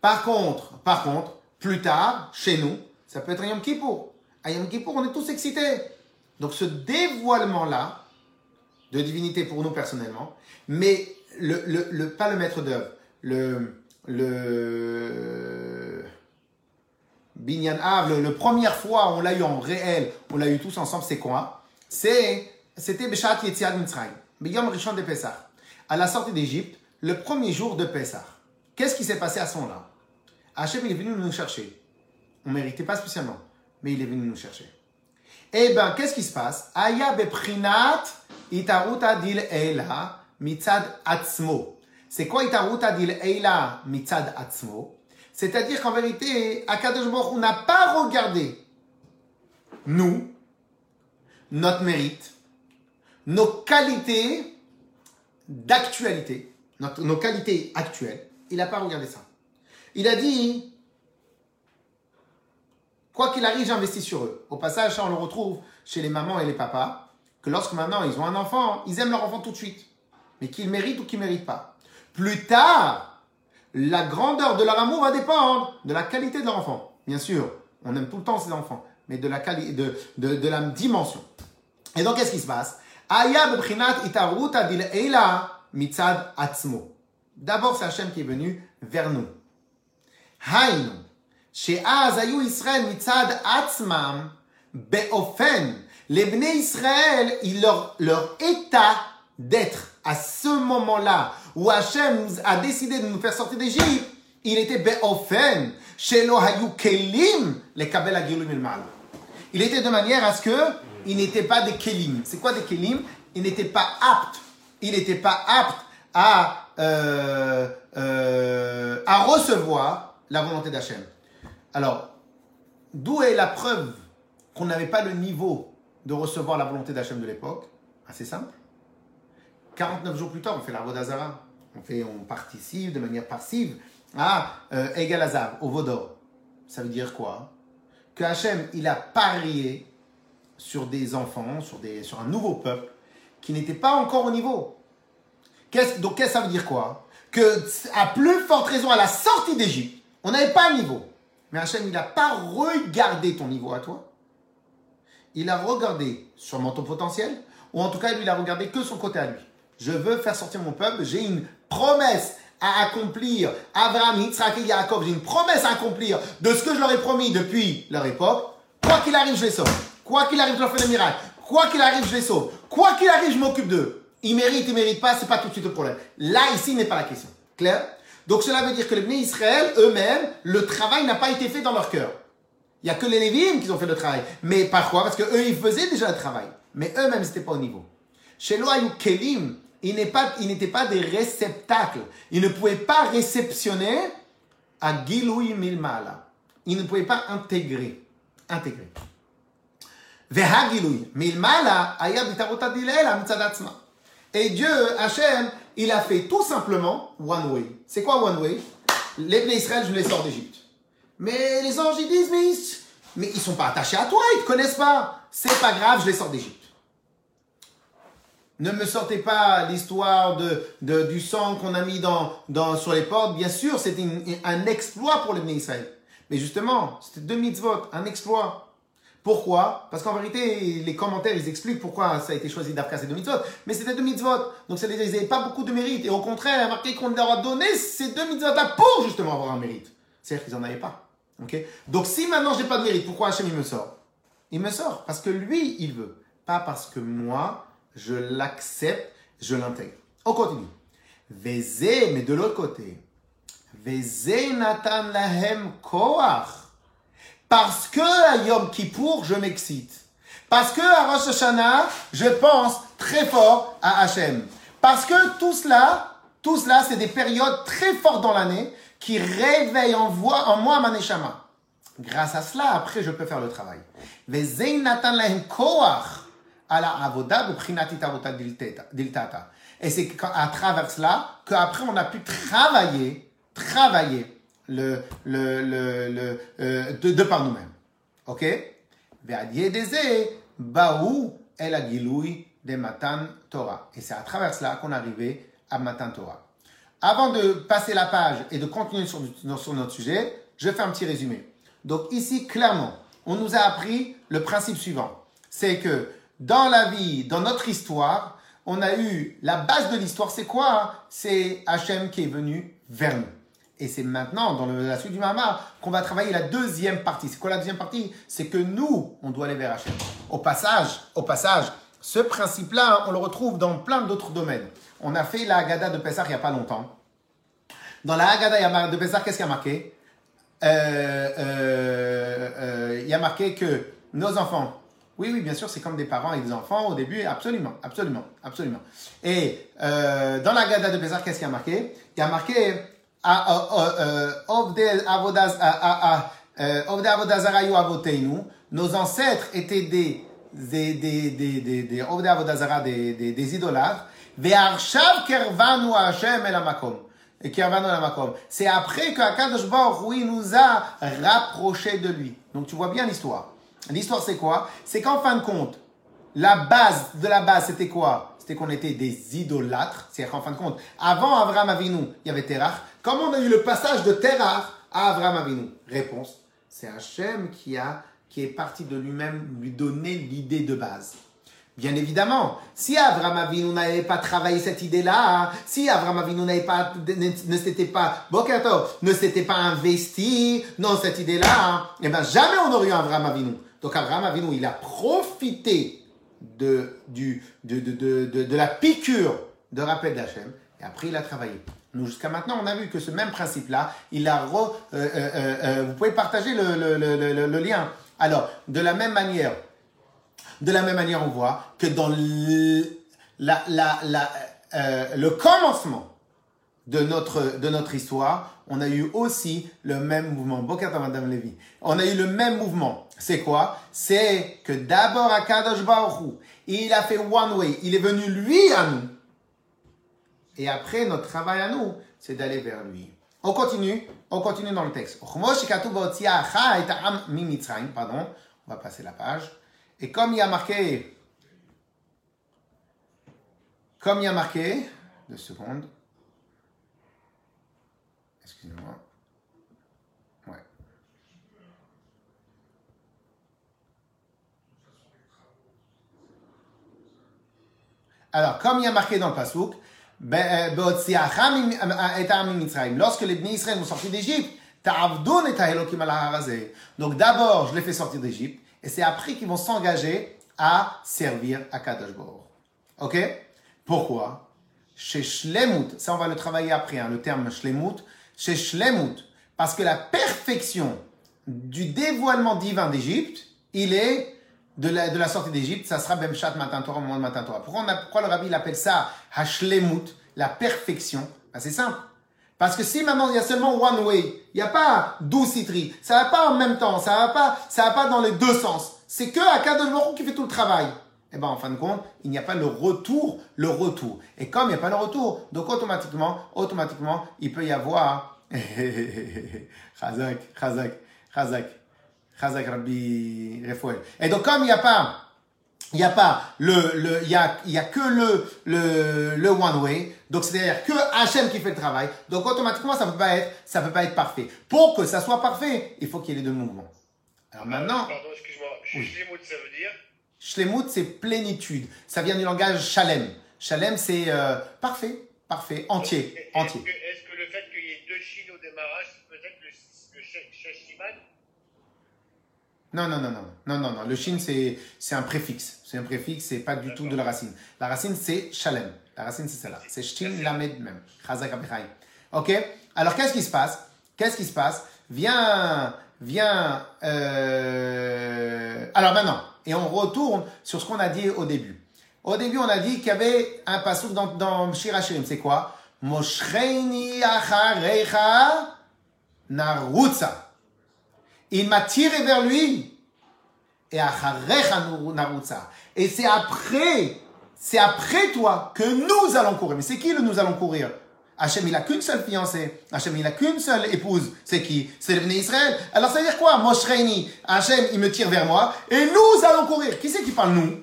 Par contre, par contre, plus tard, chez nous, ça peut être un Yom Kippour. À Yom Kippour, on est tous excités. Donc, ce dévoilement-là, de divinité pour nous personnellement, mais le, le, le- pas le maître d'œuvre, le, le Binyan Av, le première fois on l'a eu en réel, on l'a eu tous ensemble, c'est quoi? C'était Beshat Yetziat Mitzrayim, Biyom Rishon de Pessah. À la sortie d'Égypte, le premier jour de Pessah. Qu'est-ce qui s'est passé à ce moment-là? Hachem, est venu nous chercher. On ne méritait pas spécialement, mais il est venu nous chercher. Eh bien, qu'est-ce qui se passe? Aya beprinat itaruta dil eila mitzad atzmo. C'est quoi itaruta dil eila mitzad atzmo? C'est-à-dire qu'en vérité, Akadosh Baruch Hu n'a pas regardé nous, notre mérite, nos qualités d'actualité, nos qualités actuelles. Il n'a pas regardé ça. Il a dit, Quoi qu'il arrive, j'investis sur eux. Au passage, ça, on le retrouve chez les mamans et les papas, que lorsque maintenant ils ont un enfant, ils aiment leur enfant tout de suite. Mais qu'ils méritent ou qu'ils ne méritent pas. Plus tard, la grandeur de leur amour va dépendre de la qualité de leur enfant. Bien sûr, on aime tout le temps ses enfants, mais de la, de, de, de la dimension. Et donc, qu'est-ce qui se passe? Aya bebchinat itaruta dil eila mitzad atzmo. D'abord, c'est Hachem qui est venu vers nous. היינו, שאז היו ישראל מצד עצמם באופן, לבני ישראל, il leur, leur état d'être à ce moment-là où Hachem a décidé de nous faire sortir d'Égypte, il était באופן שלא היו כלים לקבל הגילוי מלמעלה. Il était de manière à ce que il n'était pas des kelim. C'est quoi des kelim? Il n'était pas apte. Il n'était pas apte à, euh, euh, à recevoir la volonté d'Hachem. Alors, d'où est la preuve qu'on n'avait pas le niveau de recevoir la volonté d'Hachem de l'époque? Assez simple. 49 jours plus tard, on fait la Vodazara. On, fait, on participe de manière passive à euh, Egal au Vaudor. Ça veut dire quoi? Que Hachem, il a parié sur des enfants, sur, des, sur un nouveau peuple qui n'était pas encore au niveau. Qu'est-ce- donc, qu'est-ce que ça veut dire quoi? Que, à plus forte raison, à la sortie d'Égypte, on n'avait pas le niveau. Mais Hachem, il n'a pas regardé ton niveau à toi. Il a regardé sûrement ton potentiel, ou en tout cas, lui, il a regardé que son côté à lui. Je veux faire sortir mon peuple, j'ai une promesse à accomplir. Abraham, Yitzhak et Yaakov, j'ai une promesse à accomplir de ce que je leur ai promis depuis leur époque. Quoi qu'il arrive, je les sauve. Quoi qu'il arrive, je leur fais des miracles. Quoi qu'il arrive, je les sauve. Quoi qu'il arrive, je m'occupe d'eux. Ils méritent, ils méritent pas, c'est pas tout de suite le problème. Là, ici, n'est pas la question. Clair? Donc cela veut dire que les Bnei Israël, eux-mêmes, le travail n'a pas été fait dans leur cœur. Il n'y a que les Lévites qui ont fait le travail. Mais par quoi Parce que eux, ils faisaient déjà le travail. Mais eux-mêmes, c'était pas au niveau. Chez Loayu Kelim, ils n'étaient pas des réceptacles. Ils ne pouvaient pas réceptionner à Giloui Milmala. Ils ne pouvaient pas intégrer. Intégrer. Vehagiloui Milmala aya bitarota dilela mitzad atzma. Et Dieu, Hachem, il a fait tout simplement one way. C'est quoi one way? Les Israël, je les sors d'Égypte. Mais les anges, ils disent, mais ils, mais ils sont pas attachés à toi, ils te connaissent pas. C'est pas grave, je les sors d'Égypte. Ne me sortez pas l'histoire de, du sang qu'on a mis dans, dans, sur les portes. Bien sûr, c'était un exploit pour les Israël. Mais justement, c'était deux mitzvot, un exploit. Pourquoi? Parce qu'en vérité, les commentaires, ils expliquent pourquoi ça a été choisi d'Afka ces deux mitzvot. Mais c'était deux mitzvot. Donc, ça, ils n'avaient pas beaucoup de mérite. Et au contraire, il a marqué qu'on leur a donné ces deux mitzvot-là pour justement avoir un mérite. C'est-à-dire qu'ils n'en avaient pas. Donc si maintenant j'ai pas de mérite, pourquoi Hachem me sort? Il me sort parce que lui il veut, pas parce que moi je l'accepte, je l'intègre. On continue. Vezé, mais de l'autre côté. Vezé Nathan lahem koach. Parce que à Yom Kippour, je m'excite. Parce que à Rosh Hashanah, je pense très fort à Hachem. Parce que tout cela, tout cela, c'est des périodes très fortes dans l'année qui réveillent en, voix, en moi ma neshama. Grâce à cela, après, je peux faire le travail. Et c'est à travers cela qu'après on a pu travailler, travailler le, le, le, euh, de, par nous-mêmes. Ok? De Matan Torah. Et c'est à travers cela qu'on est arrivé à Matan Torah. Avant de passer la page et de continuer sur, sur notre sujet, je fais un petit résumé. Donc ici, clairement, on nous a appris le principe suivant. C'est que dans la vie, dans notre histoire, on a eu la base de l'histoire, c'est quoi? C'est Hachem qui est venu vers nous. Et c'est maintenant, dans la suite du Mahama, qu'on va travailler la deuxième partie. C'est quoi la deuxième partie? C'est que nous, on doit aller vers Hachem. Au passage, au passage, ce principe-là, on le retrouve dans plein d'autres domaines. On a fait la Haggadah de Pessah il n'y a pas longtemps. Dans la Haggadah de Pessah, qu'est-ce qu'il y a marqué? Euh, euh, euh, Il y a marqué que nos enfants, oui, oui, bien sûr, c'est comme des parents et des enfants au début, absolument, absolument, absolument. Et dans la Gada de Bézar, qu'est-ce qu'il y a marqué? Il y a marqué. Nos ancêtres étaient des des des des des des des des des idolâtres. C'est après que Akadosh Baruch Hu nous a rapprochés de lui. Donc tu vois bien l'histoire. L'histoire, c'est quoi? C'est qu'en fin de compte, la base de la base, c'était quoi? C'était qu'on était des idolâtres. C'est-à-dire qu'en fin de compte, avant Abraham Avinu, il y avait Terach. Comment on a eu le passage de Terach à Abraham Avinu? Réponse c'est Hachem qui, a, qui est parti de lui-même lui donner l'idée de base. Bien évidemment, si Abraham Avinu n'avait pas travaillé cette idée-là, si Abraham Avinu n'avait pas, ne, s'était pas, ne s'était pas investi dans cette idée-là, eh bien jamais on n'aurait eu Abraham Avinu. Donc Abraham Avinu, il a profité de, du, de, de, de, de la piqûre de rappel d'Hachem et après il a travaillé. Nous, jusqu'à maintenant, on a vu que ce même principe-là, il a re, euh, euh, euh, vous pouvez partager le, le, le, lien. Alors, de la même manière, de la même manière, on voit que dans la, la, la, le commencement de notre, de notre histoire, on a eu aussi le même mouvement. Bokata Madame Lévy. On a eu le même mouvement. C'est quoi? C'est que d'abord à Kadosh Baruch il a fait one way. Il est venu lui à nous. Et après, notre travail à nous, c'est d'aller vers lui. On continue. On continue dans le texte. Pardon. On va passer la page. Et comme il y a marqué, comme il y a marqué, deux secondes. Excusez-moi. Alors, comme il y a marqué dans le Passouk, ben, euh, lorsque les bénis Israël sont sortis d'Égypte, donc d'abord, je les fais sortir d'Égypte, et c'est après qu'ils vont s'engager à servir à Kadosh Ok? Pourquoi? Chez Shlemut, ça on va le travailler après, hein, le terme Shlemut, chez Shlemut, parce que la perfection du dévoilement divin d'Égypte, il est de la, sortie d'Égypte, ça sera Bemshat Matin Torah, moment de Matin Torah. Pourquoi, le rabbi il appelle ça Hashlemut, la perfection? Ben, C'est simple. Parce que si maintenant il y a seulement one way, il n'y a pas douze citri, ça va pas en même temps, ça va pas, va pas dans les deux sens. C'est que Akadosh Baruch qui fait tout le travail. Et eh ben en fin de compte, il n'y a pas le retour, le retour. Et comme il n'y a pas le retour, donc automatiquement, automatiquement, il peut y avoir Chazak, Chazak, Chazak, Chazak Rabbi Refuel. Et donc comme il n'y a pas il n'y a pas le, le, il y a, il y a que le, le, le one way. Donc, c'est-à-dire que Hachem qui fait le travail. Donc, automatiquement, ça peut pas être, ça peut pas être parfait. Pour que ça soit parfait, il faut qu'il y ait les deux mouvements. Alors maintenant. Pardon, excuse-moi. Shlemut, ça veut dire? Shlemut, c'est plénitude. Ça vient du langage Shalem. Shalem, c'est euh, parfait, parfait, entier, entier. Que, le chines au démarrage, peut-être le, chez Siman, Non, non, non, non, non, non, non. Le shin, c'est, un préfixe. C'est un préfixe, c'est pas du tout de la racine. La racine, c'est shalem. La racine, c'est celle-là. C'est shin lamed même. Chazak. Ok? Alors, qu'est-ce qui se passe? Qu'est-ce qui se passe? Viens, viens. euh, Alors maintenant, et on retourne sur ce qu'on a dit au début. Au début, on a dit qu'il y avait un passouk dans, dans Shir Hashirim. C'est quoi? Moshreini acharecha narutza. Il m'a tiré vers lui. Et acharecha narutza. Et c'est après, c'est après toi que nous allons courir. Mais c'est qui le nous allons courir? Hachem, il a qu'une seule fiancée. Hachem, il a qu'une seule épouse. C'est qui? C'est le Israël. Alors ça veut dire quoi? Moshreini. Hachem, il me tire vers moi. Et nous allons courir. Qui c'est qui parle nous?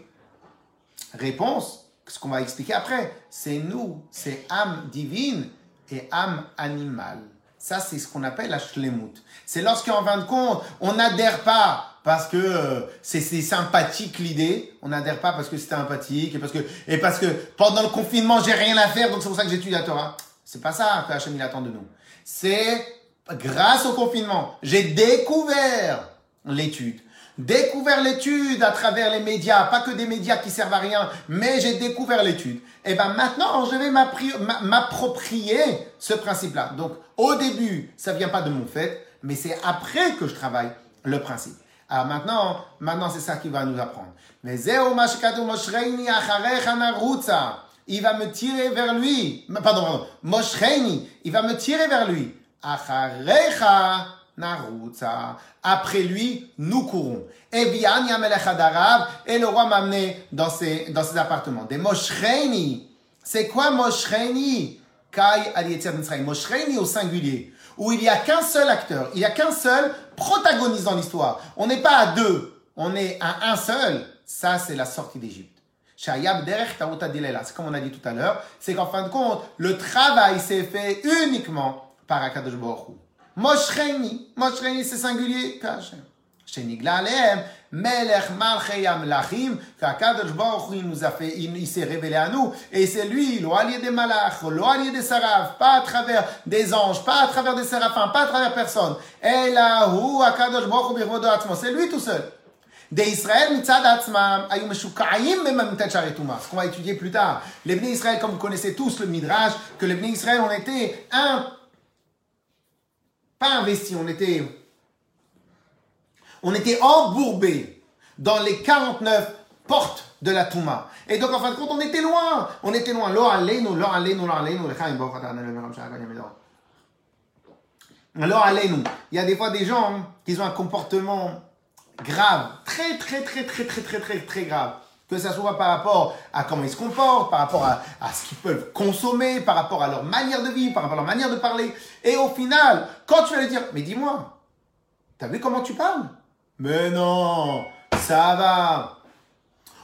Réponse, ce qu'on va expliquer après, c'est nous, c'est âme divine et âme animale. Ça, c'est ce qu'on appelle la shlemut. C'est lorsqu'en fin de compte, on n'adhère pas parce que euh, c'est sympathique l'idée, on n'adhère pas parce que c'est sympathique et parce que et parce que pendant le confinement j'ai rien à faire donc c'est pour ça que j'étudie la Torah. C'est pas ça que Hachem il attend de nous. C'est grâce au confinement, j'ai découvert l'étude découvert l'étude à travers les médias, pas que des médias qui servent à rien, mais j'ai découvert l'étude. Et ben maintenant, je vais m'approprier ce principe-là. Donc, au début, ça vient pas de mon fait, mais c'est après que je travaille le principe. Alors maintenant, maintenant c'est ça qu'il va nous apprendre. Mais. Il va me tirer vers lui. Pardon, pardon. Moshreini, il va me tirer vers lui. Acharecha narutza. Après lui, nous courons. Et le roi m'a amené dans ses, dans ses appartements. Des Moshreini. C'est quoi Moshreini? Kai Mitzrayim. Moshreini au singulier. Où il n'y a qu'un seul acteur. Il n'y a qu'un seul protagoniste dans l'histoire. On n'est pas à deux. On est à un seul. Ça, c'est la sortie d'Égypte. C'est comme on a dit tout à l'heure. C'est qu'en fin de compte, le travail s'est fait uniquement par Akadosh Baruch. Moshreini. Moshreini, c'est singulier. Il nous a fait, il, s'est révélé à nous, et c'est lui, lo allié des malach, lo allié des sarafs, pas à travers des anges, pas à travers des séraphins, pas à travers personne. C'est lui tout seul. Des Israël. Ce qu'on va étudier plus tard. Les Bnei Israël, comme vous connaissez tous le Midrash, que les Bnei Israël, on était un, pas investi, on était, on était embourbés dans les 49 portes de la Touma. Et donc, en fin de compte, on était loin. On était loin. Lo aleinu. Il y a des fois des gens hein, qui ont un comportement grave, très, très, très, très, très, très, très, très grave. Que ça soit par rapport à comment ils se comportent, par rapport à, ce qu'ils peuvent consommer, par rapport à leur manière de vivre, par rapport à leur manière de parler. Et au final, quand tu vas lui dire, mais dis-moi, t'as vu comment tu parles? Mais non, ça va.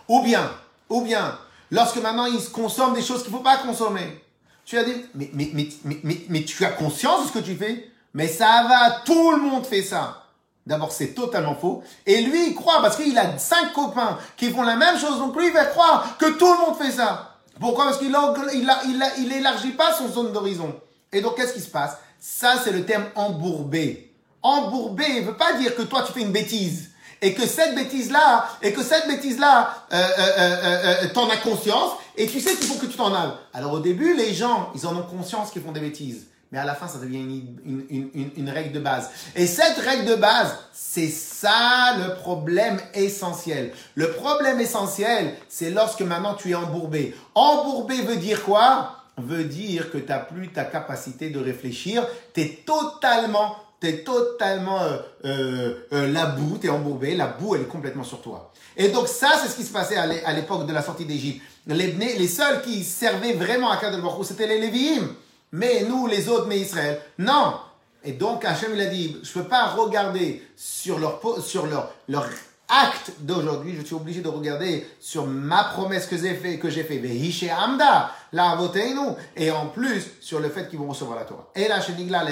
Ou bien, ou bien, lorsque maintenant ils consomment des choses qu'il ne faut pas consommer, tu as dit, mais, mais, mais, mais tu as conscience de ce que tu fais? Mais ça va, tout le monde fait ça. D'abord, c'est totalement faux. Et lui, il croit, parce qu'il a cinq copains qui font la même chose, donc lui, il va croire que tout le monde fait ça. Pourquoi? Parce qu'il a- il, il, il élargit pas son zone d'horizon. Et donc, qu'est-ce qui se passe? Ça, c'est le terme embourbé. Embourbé ne veut pas dire que toi, tu fais une bêtise. Et que cette bêtise-là, et que cette bêtise-là, euh, euh, euh, euh, t'en as conscience, et tu sais qu'il faut que tu t'en ailles. Alors au début, les gens, ils en ont conscience qu'ils font des bêtises. Mais à la fin, ça devient une, règle de base. Et cette règle de base, c'est ça le problème essentiel. Le problème essentiel, c'est lorsque maintenant tu es embourbé. Embourbé veut dire quoi? Veut dire que tu n'as plus ta capacité de réfléchir. Tu es totalement, t'es totalement euh, euh, euh, la boue, tu es embourbé. La boue, elle est complètement sur toi. Et donc ça, c'est ce qui se passait à l'é- à l'époque de la sortie d'Égypte. Les, les seuls qui servaient vraiment à Kadosh c'était les Lévi'im mais nous, les autres, mais Israël. Non Et donc Hachem, il a dit, je ne peux pas regarder sur leur, sur leur, leur acte d'aujourd'hui, je suis obligé de regarder sur ma promesse que j'ai fait, que j'ai fait, Vehishe Amda, la nous, et en plus sur le fait qu'ils vont recevoir la Torah. Et là, chez Nigla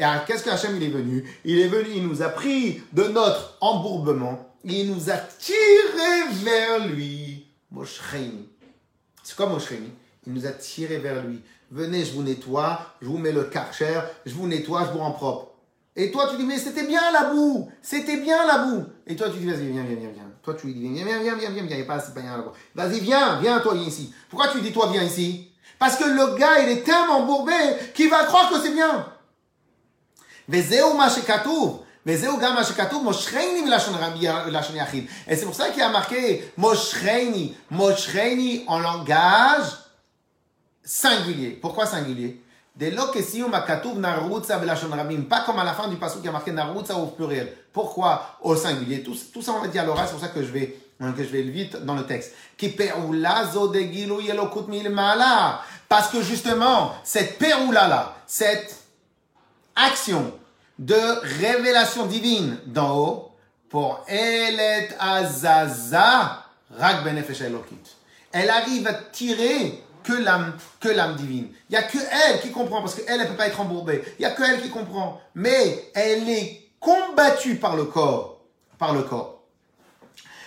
et alors, qu'est-ce que Hachem, il est venu? Il est venu, il nous a pris de notre embourbement, il nous a tiré vers lui. Moshreim. C'est comme Oshreni. Il nous a tirés vers lui. Venez, je vous nettoie, je vous mets le karcher, je vous nettoie, je vous rends propre. Et toi, tu dis, mais c'était bien la boue, c'était bien la boue. Et toi, tu dis, vas-y, viens, viens, viens, viens. Toi, tu lui dis, viens, viens, viens, viens, viens, viens, il n'y a pas assez de la boue. Vas-y, viens, viens, toi, viens ici. Pourquoi tu dis, toi, viens ici? Parce que le gars, il est tellement bourbé qu'il va croire que c'est bien. Mais וזהו גם מה שכתוב, מושכני מלשון רבי לשון יחיד. Et c'est pour ça qu'il y a marqué moshreini, moshreini en langage singulier. Pourquoi singulier Dès lors que si on m'a katuv narutza belashon rabim, pas comme à la fin du passage qui a marqué narutza au pluriel. Pourquoi au singulier tout, tout ça on va dire à l'oral, c'est pour ça que je vais que je vais vite dans le texte. Qui pe'ulazo de gilu yelokut milmala. Parce que justement, cette pe'ula là, cette action de révélation divine d'en haut pour Elet Azaza Rak Benefesh Elokit. Elle arrive à tirer que l'âme, que l'âme divine. Il n'y a que elle qui comprend, parce qu'elle, elle ne peut pas être embourbée. Il n'y a que elle qui comprend. Mais elle est combattue par le corps. Par le corps.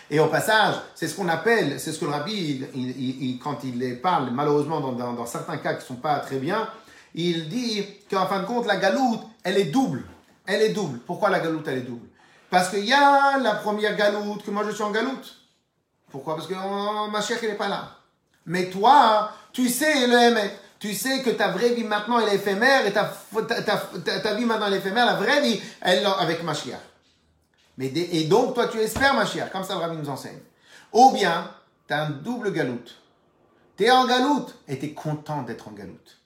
Et au passage, c'est ce qu'on appelle, c'est ce que le rabbi, quand il parle, malheureusement dans, dans, dans certains cas qui ne sont pas très bien, il dit qu'en fin de compte, la galoute, elle est double. Elle est double. Pourquoi la galoute, elle est double? Parce qu'il y a la première galoute, que moi je suis en galoute. Pourquoi? Parce que oh, ma chère, elle n'est pas là. Mais toi, tu sais le aimer. Tu sais que ta vraie vie maintenant, elle est éphémère, et ta, ta, ta, vie maintenant, elle est éphémère, la vraie vie, elle avec ma chère. Mais et donc, toi, tu espères ma chère, comme ça le rabbi nous enseigne. Ou bien, tu as un double galoute. Tu es en galoute, et tu es content d'être en galoute.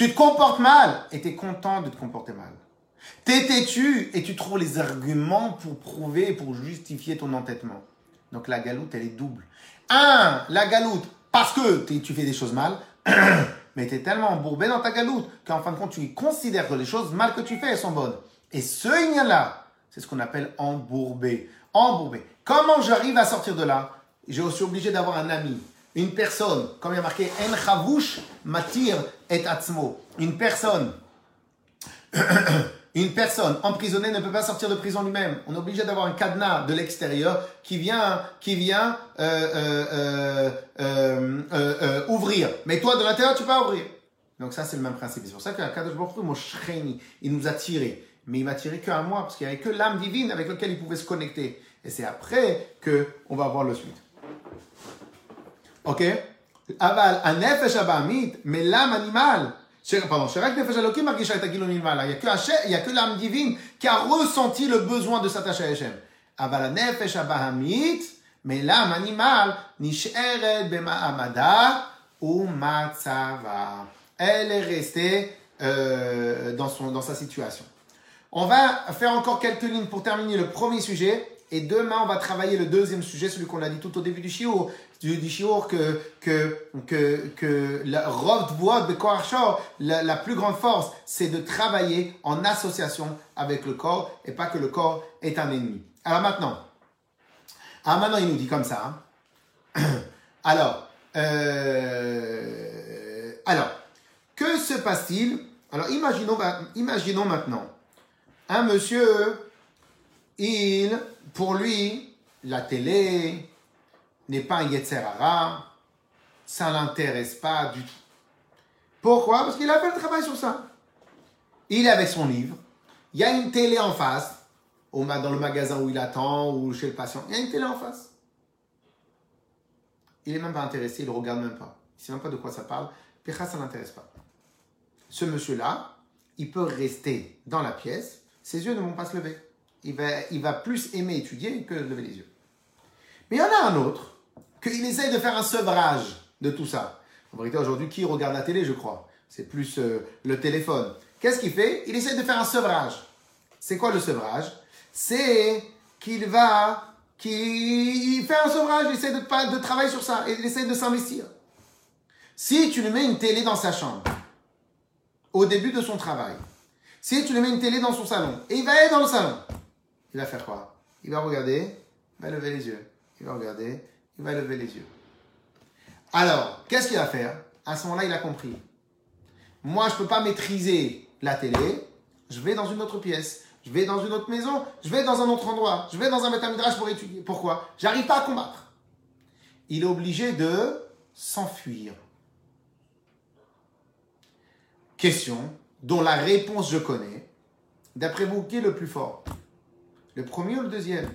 Tu te comportes mal et tu es content de te comporter mal. T'es têtu et tu trouves les arguments pour prouver, pour justifier ton entêtement. Donc la galoute, elle est double. Un, la galoute, parce que tu fais des choses mal, mais tu es tellement embourbé dans ta galoute qu'en fin de compte, tu considères que les choses mal que tu fais, sont bonnes. Et ce lien-là, c'est ce qu'on appelle embourbé. Embourbé. Comment j'arrive à sortir de là? Je suis obligé d'avoir un ami une personne, comme il y a marqué, En chavush matir et atzmo. Une personne, une personne emprisonnée ne peut pas sortir de prison lui-même. On est obligé d'avoir un cadenas de l'extérieur qui vient, qui vient euh, euh, euh, ouvrir. Mais toi, de l'intérieur, tu peux pas ouvrir. Donc ça, c'est le même principe. C'est pour ça que Kadosh Baruch il nous a tirés. Mais il m'a tiré qu'à moi, parce qu'il n'y avait que l'âme divine avec laquelle il pouvait se connecter. Et c'est après que on va voir le suite Ok Aval, הנפש הבעמית, מלם אנימל, pardon, שרק נפש אלוקים מרגישה את הגילוי מלמעלה. Il n'y a que l'âme divine qui a ressenti le besoin de s'attacher à Hachem. אבל הנפש הבהמית, מלם אנימל, נשארת במעמדה ומצבה. Elle est restée euh, dans, son, dans sa situation. On va faire encore quelques lignes pour terminer le premier sujet. et demain, on va travailler le deuxième sujet, celui qu'on a dit tout au début du shiur, du, du shiur que, que, que, que la de la, la plus grande force, c'est de travailler en association avec le corps et pas que le corps est un ennemi. Alors maintenant, alors maintenant il nous dit comme ça. Hein. Alors, euh, alors, que se passe-t-il? Alors, imaginons, imaginons maintenant un monsieur, il pour lui, la télé n'est pas un Yetzerara, ça l'intéresse pas du tout. Pourquoi? Parce qu'il a fait le travail sur ça. Il avec son livre, il y a une télé en face, dans le magasin où il attend ou chez le patient, il y a une télé en face. Il n'est même pas intéressé, il ne regarde même pas. Il ne sait même pas de quoi ça parle. Pécha, ça ne l'intéresse pas. Ce monsieur-là, il peut rester dans la pièce, ses yeux ne vont pas se lever il va, plus aimer étudier que lever les yeux. Mais il y en a un autre, qu'il essaye de faire un sevrage de tout ça. En vérité, aujourd'hui, qui regarde la télé, je crois C'est plus euh, le téléphone. Qu'est-ce qu'il fait? Il essaye de faire un sevrage. C'est quoi le sevrage? C'est qu'il va, qu'il fait un sevrage, il essaie de, de travailler sur ça, il essaie de s'investir. Si tu lui mets une télé dans sa chambre, au début de son travail, si tu lui mets une télé dans son salon, et il va aller dans le salon, il va faire quoi? Il va regarder, il va lever les yeux. Il va regarder, il va lever les yeux. Alors, qu'est-ce qu'il va faire? À ce moment-là, il a compris. Moi, je ne peux pas maîtriser la télé. Je vais dans une autre pièce. Je vais dans une autre maison. Je vais dans un autre endroit. Je vais dans un métamidrage pour étudier. Pourquoi? J'arrive pas à combattre. Il est obligé de s'enfuir. question dont la réponse je connais. D'après vous, qui est le plus fort? Le premier ou le deuxième?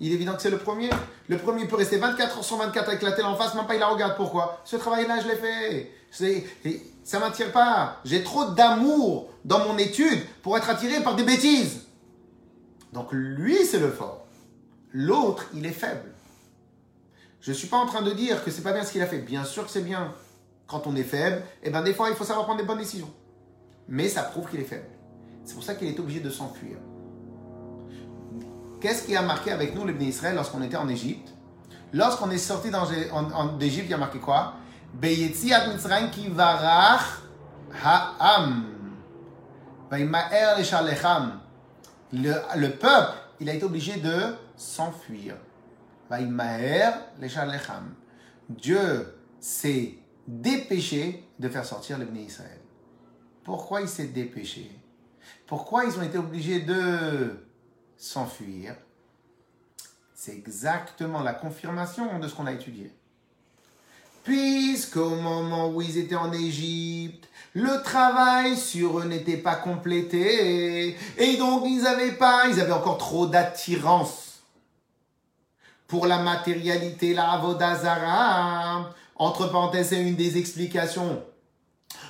Il est évident que c'est le premier. Le premier peut rester 24 heures sur 24 avec la télé en face, même pas il la regarde. Pourquoi? Ce travail-là, je l'ai fait. Ça m'attire pas. J'ai trop d'amour dans mon étude pour être attiré par des bêtises. Donc lui, c'est le fort. L'autre, il est faible. Je ne suis pas en train de dire que c'est pas bien ce qu'il a fait. Bien sûr que c'est bien. Quand on est faible, eh ben des fois, il faut savoir prendre des bonnes décisions. Mais ça prouve qu'il est faible. C'est pour ça qu'il est obligé de s'enfuir. Qu'est-ce qui a marqué avec nous, les Israël, lorsqu'on était en Égypte? Lorsqu'on est sorti d'Égypte, il y a marqué quoi? Ha'am. Le, le peuple, il a été obligé de s'enfuir. Dieu s'est dépêché de faire sortir les Israël. Pourquoi il s'est dépêché? Pourquoi ils ont été obligés de s'enfuir C'est exactement la confirmation de ce qu'on a étudié. Puisqu'au moment où ils étaient en Égypte, le travail sur eux n'était pas complété, et donc ils n'avaient pas, ils avaient encore trop d'attirance pour la matérialité, la avodazara. Entre parenthèses, c'est une des explications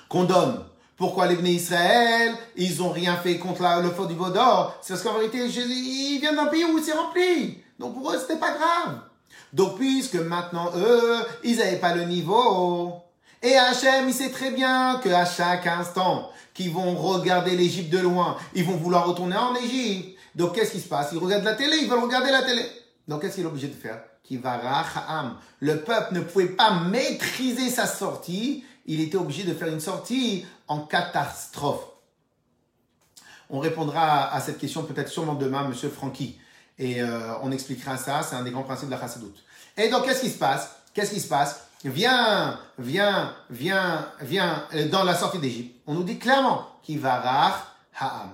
qu'on donne. Pourquoi les Bnei Israël, ils n'ont rien fait contre le fort du Vaudor C'est parce qu'en vérité, ils viennent d'un pays où c'est rempli. Donc pour eux, c'était pas grave. Donc puisque maintenant, eux, ils n'avaient pas le niveau, et Hachem, il sait très bien qu'à chaque instant qu'ils vont regarder l'Égypte de loin, ils vont vouloir retourner en Égypte. Donc qu'est-ce qui se passe? Ils regardent la télé, ils veulent regarder la télé. Donc qu'est-ce qu'il est obligé de faire? Le peuple ne pouvait pas maîtriser sa sortie, il était obligé de faire une sortie en catastrophe. On répondra à cette question peut-être sûrement demain, Monsieur Francky, et euh, on expliquera ça. C'est un des grands principes de la Chassadoute. Et donc qu'est-ce qui se passe? Qu'est-ce qui se passe? Viens, viens, viens, viens euh, dans la sortie d'Égypte. On nous dit clairement qu'il va rar ha'am.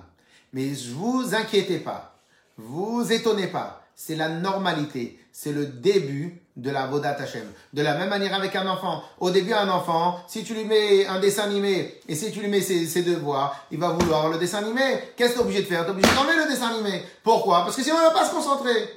Mais vous inquiétez pas, vous étonnez pas. C'est la normalité, c'est le début de la Vodat Hashem. De la même manière avec un enfant. Au début, un enfant, si tu lui mets un dessin animé et si tu lui mets ses, devoirs, il va vouloir le dessin animé. Qu'est-ce que tu es obligé de faire? Tu es obligé d'enlever le dessin animé. Pourquoi? Parce que sinon, il ne va pas se concentrer.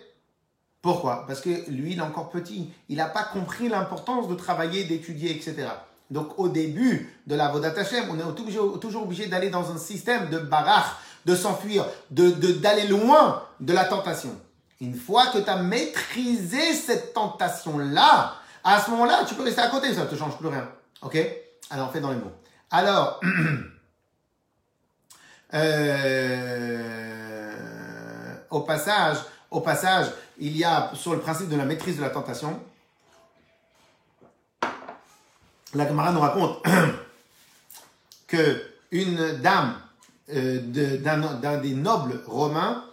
Pourquoi? Parce que lui, il est encore petit. Il n'a pas compris l'importance de travailler, d'étudier, etc. Donc au début de la Vodat Hashem, on est toujours, toujours obligé d'aller dans un système de barach, de s'enfuir, d'aller de, d'aller loin de la tentation. Une fois que tu as maîtrisé cette tentation-là, à ce moment-là, tu peux rester à côté, ça ne te change plus rien. Ok? Alors, on fait dans les mots. Alors, euh, au passage, il y a sur le principe de la maîtrise de la tentation, la camarade nous raconte que une dame euh, d'un des nobles romains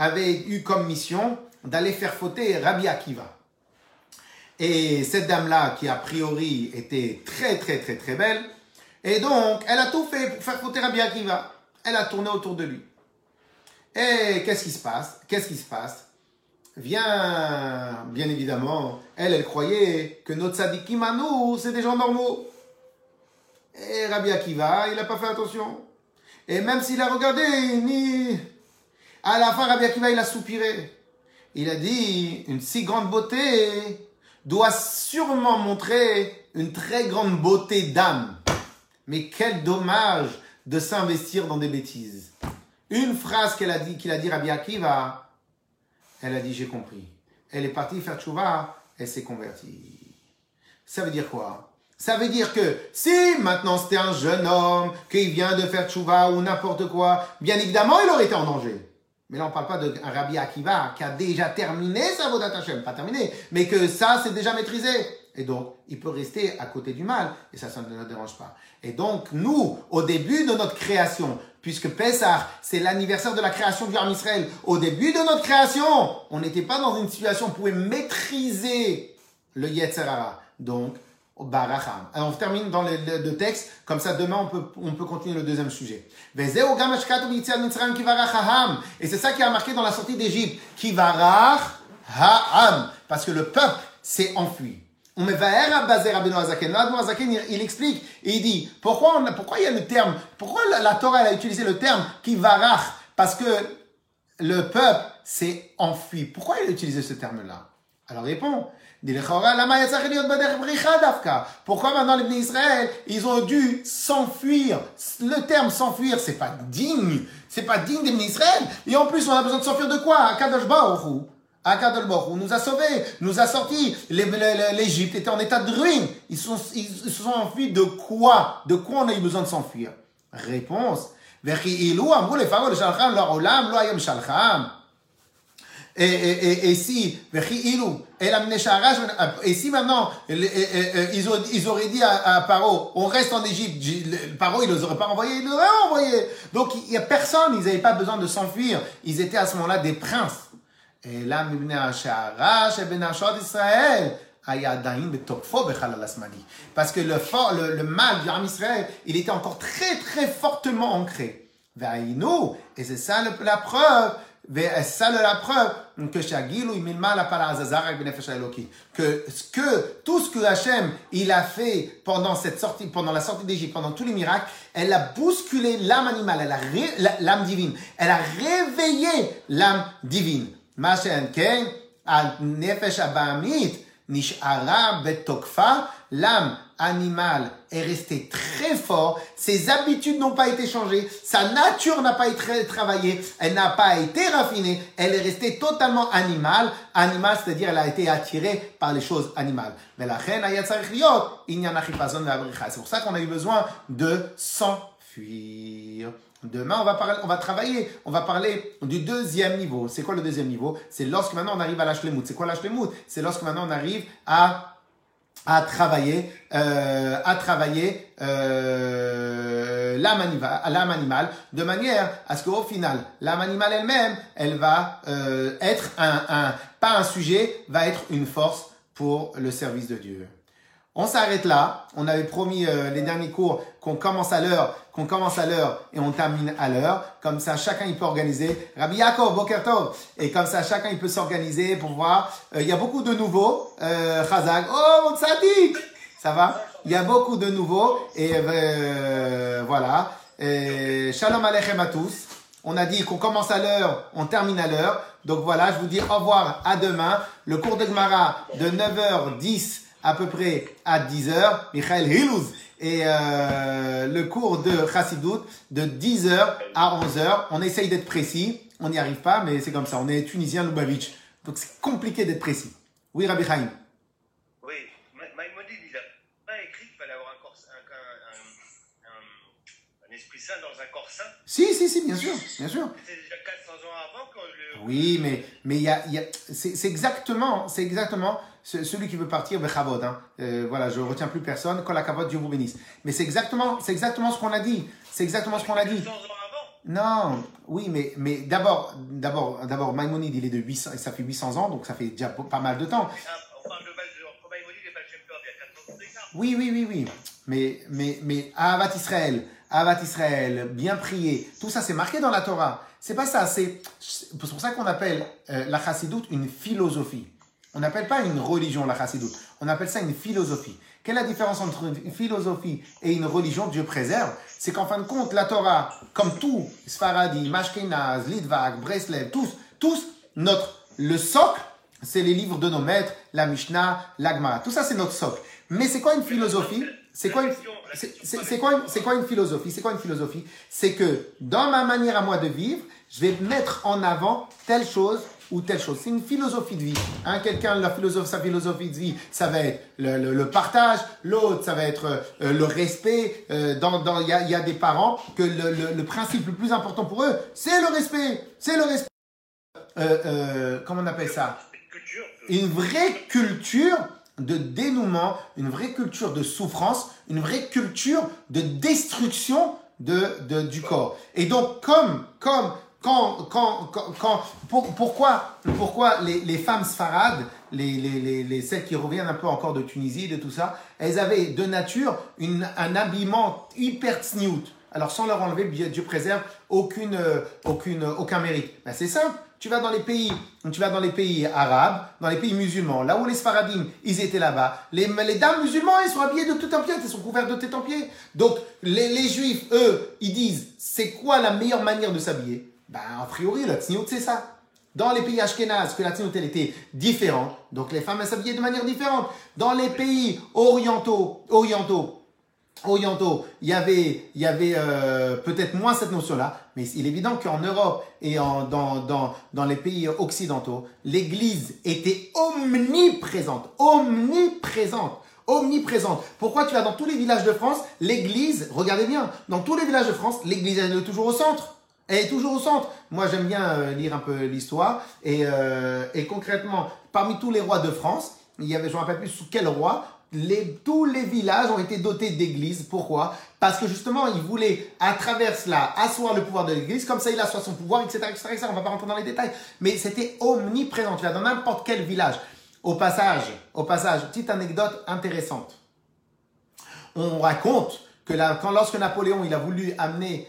avait eu comme mission d'aller faire fauter Rabbi Akiva. Et cette dame-là, qui a priori était très très très très belle, et donc elle a tout fait pour faire fauter Rabbi Akiva. Elle a tourné autour de lui. Et qu'est-ce qui se passe? Qu'est-ce qui se passe? Vient, bien évidemment, elle, elle croyait que notre sadikim à c'est des gens normaux. Et Rabbi Akiva, il n'a pas fait attention. Et même s'il a regardé, ni... À la fin, Rabbi Akiva, il a soupiré. Il a dit, une si grande beauté doit sûrement montrer une très grande beauté d'âme. Mais quel dommage de s'investir dans des bêtises. Une phrase qu'elle a dit, qu'il a dit Rabbi Akiva, elle a dit j'ai compris. Elle est partie faire tchouva, elle s'est convertie. Ça veut dire quoi? Ça veut dire que si maintenant c'était un jeune homme qui vient de faire tchouva ou n'importe quoi, bien évidemment il aurait été en danger. Mais là, on ne parle pas d'un Rabbi Akiva qui a déjà terminé sa Vodat Hashem, pas terminé, mais que ça, c'est déjà maîtrisé. Et donc, il peut rester à côté du mal, et ça, ça ne le dérange pas. Et donc, nous, au début de notre création, puisque Pessah, c'est l'anniversaire de la création du Arme Israël, au début de notre création, on n'était pas dans une situation où on pouvait maîtriser le Yetzerara. Donc, Alors, on termine dans le, le, texte, comme ça demain on peut, on peut continuer le deuxième sujet. Et c'est ça qui a marqué dans la sortie d'Égypte. Kivarach. Parce que le peuple s'est enfui. Il, explique et il dit pourquoi, on, pourquoi il y a le terme, pourquoi la, Torah a utilisé le terme qui varach? Parce que le peuple s'est enfui. Pourquoi il a utilisé ce terme-là? Alors répond. Pourquoi maintenant les Israël, ils ont dû s'enfuir? Le terme s'enfuir, c'est pas digne. C'est pas digne des Israël. Et en plus, on a besoin de s'enfuir de quoi? Akadosh Baruch Baruch nous a sauvés, nous a sortis. L'Égypte était en état de ruine. Ils, sont, ils se sont enfuis de quoi? De quoi on a eu besoin de s'enfuir? Réponse. Et, et, et, si, et si maintenant ils, ont, ils auraient dit à, à Paro, on reste en Égypte, Paro il les aurait pas envoyés, il les aurait envoyés. Donc il y a personne, ils n'avaient pas besoin de s'enfuir, ils étaient à ce moment-là des princes. Et là, Israël, parce que le, fort, le mal du Israël, il était encore très très fortement ancré. Et c'est ça la preuve ça la preuve que que ce que tout ce que Hachem il a fait pendant cette sortie pendant la sortie d'Égypte pendant tous les miracles elle a bousculé l'âme animale elle a l'âme divine. Elle a réveillé l'âme divine. L'âme animale est restée très fort, ses habitudes n'ont pas été changées, sa nature n'a pas été travaillée, elle n'a pas été raffinée, elle est restée totalement animale, animale, c'est-à-dire elle a été attirée par les choses animales. Mais la reine c'est pour ça qu'on a eu besoin de s'enfuir. Demain, on va, parler, on va travailler, on va parler du deuxième niveau. C'est quoi le deuxième niveau? C'est lorsque maintenant on arrive à lâcher C'est quoi lâcher C'est lorsque maintenant on arrive à à travailler, euh, à travailler euh, l'âme animale, de manière à ce qu'au final, l'âme animale elle-même, elle va euh, être un, un, pas un sujet, va être une force pour le service de Dieu. On s'arrête là. On avait promis euh, les derniers cours qu'on commence à l'heure, qu'on commence à l'heure et on termine à l'heure. Comme ça, chacun il peut organiser. Rabbi Yaakov, Bokertov. Et comme ça, chacun il peut s'organiser pour voir. Euh, il y a beaucoup de nouveaux. Euh. Oh, mon tzadik Ça va? Il y a beaucoup de nouveaux. Et euh, voilà. Et, shalom Alechem à tous. On a dit qu'on commence à l'heure, on termine à l'heure. Donc voilà, je vous dis au revoir, à demain. Le cours de Gemara de 9h10 à peu près à 10h, Michael Hilouz et euh, le cours de Chassidut de 10h à 11h. On essaye d'être précis, on n'y arrive pas, mais c'est comme ça. On est tunisien, Lubavitch, donc c'est compliqué d'être précis. Oui, Rabbi Chaim. Oui, Maïmonide, il n'a pas écrit qu'il fallait avoir un, corps, un, un, un, esprit saint dans un corps saint. Si, si, si, bien sûr, bien sûr. C'était déjà 400 ans avant que le... Oui, mais mais y a, y a c'est exactement, c'est exactement celui qui veut partir, bechavod, hein. Euh, voilà, je retiens plus personne. La cavote, Dieu vous bénisse. Mais c'est exactement, c'est exactement ce qu'on a dit. C'est exactement ce qu'on a dit. Non, oui, mais, mais d'abord, d'abord, d'abord, Maïmonide, il est de 800, ça fait 800 ans, donc ça fait déjà pas mal de temps. On parle de Maïmonide et Balchemtov, il y a 400 ans Oui, oui, oui, oui. Mais, mais, mais, Avat Israël, Avat Israël, bien prier, tout ça, c'est marqué dans la Torah. C'est pas ça, c'est, c'est pour ça qu'on appelle euh, la chassidoute une philosophie. On n'appelle pas une religion la chassidoute, on appelle ça une philosophie. Quelle est la différence entre une philosophie et une religion Dieu préserve? C'est qu'en fin de compte, la Torah, comme tout, Sfaradi, Mashkenaz, Litvak, Breslev, tous, tous, notre, le socle, c'est les livres de nos maîtres, la Mishnah, l'Agma. Tout ça, c'est notre socle. Mais c'est quoi une philosophie? C'est quoi, c'est quoi une philosophie? C'est quoi une philosophie? C'est que dans ma manière à moi de vivre, je vais mettre en avant telle chose ou telle chose. C'est une philosophie de vie. Hein, Quelqu'un, la philosophe, sa philosophie de vie, ça va être le, le, partage. L'autre, ça va être euh, le respect. Euh, dans, dans, il y a, y a, des parents que le, le, principe le plus important pour eux, c'est le respect. C'est le respect. Euh, euh comment on appelle ça? Une vraie culture de dénouement, une vraie culture de souffrance, une vraie culture de destruction de, de, du corps. Et donc, comme, comme quand, quand, quand, pourquoi, pourquoi les, les femmes sfarades, les, les, les, celles qui reviennent un peu encore de Tunisie, de tout ça, elles avaient de nature une, un habillement hyper tsniout. Alors sans leur enlever, Dieu préserve, aucune, aucune, aucun mérite. Ben, c'est simple. Tu vas dans les pays, tu vas dans les pays arabes, dans les pays musulmans, là où les Sfaradim, ils étaient là-bas. Les, les dames musulmanes, ils sont habillées de tout en pied, elles sont couvertes de tête en pied. Donc, les, les juifs, eux, ils disent, c'est quoi la meilleure manière de s'habiller? Ben, a priori, la tsniout, c'est ça. Dans les pays ashkénazes, que la tsniout, elle était différente. Donc, les femmes, elles s'habillaient de manière différente. Dans les pays orientaux, orientaux, orientaux, il y avait, y avait euh, peut-être moins cette notion-là, mais il est évident qu'en Europe et dans, dans, dans les pays occidentaux, l'Église était omniprésente, omniprésente, omniprésente. Pourquoi tu vas dans tous les villages de France, l'Église, regardez bien, dans tous les villages de France, l'Église est toujours au centre. Elle est toujours au centre. Moi, j'aime bien euh, lire un peu l'histoire et, euh, et concrètement, parmi tous les rois de France, il y avait, je ne me rappelle plus sous quel roi, tous les villages ont été dotés d'églises. Pourquoi? Parce que justement, il voulait, à travers cela, asseoir le pouvoir de l'église, comme ça il assoit son pouvoir, etc., etc.. On va pas rentrer dans les détails, mais c'était omniprésent. Tu vas dans n'importe quel village. Au passage, au passage, petite anecdote intéressante. On raconte quand lorsque Napoléon il a voulu amener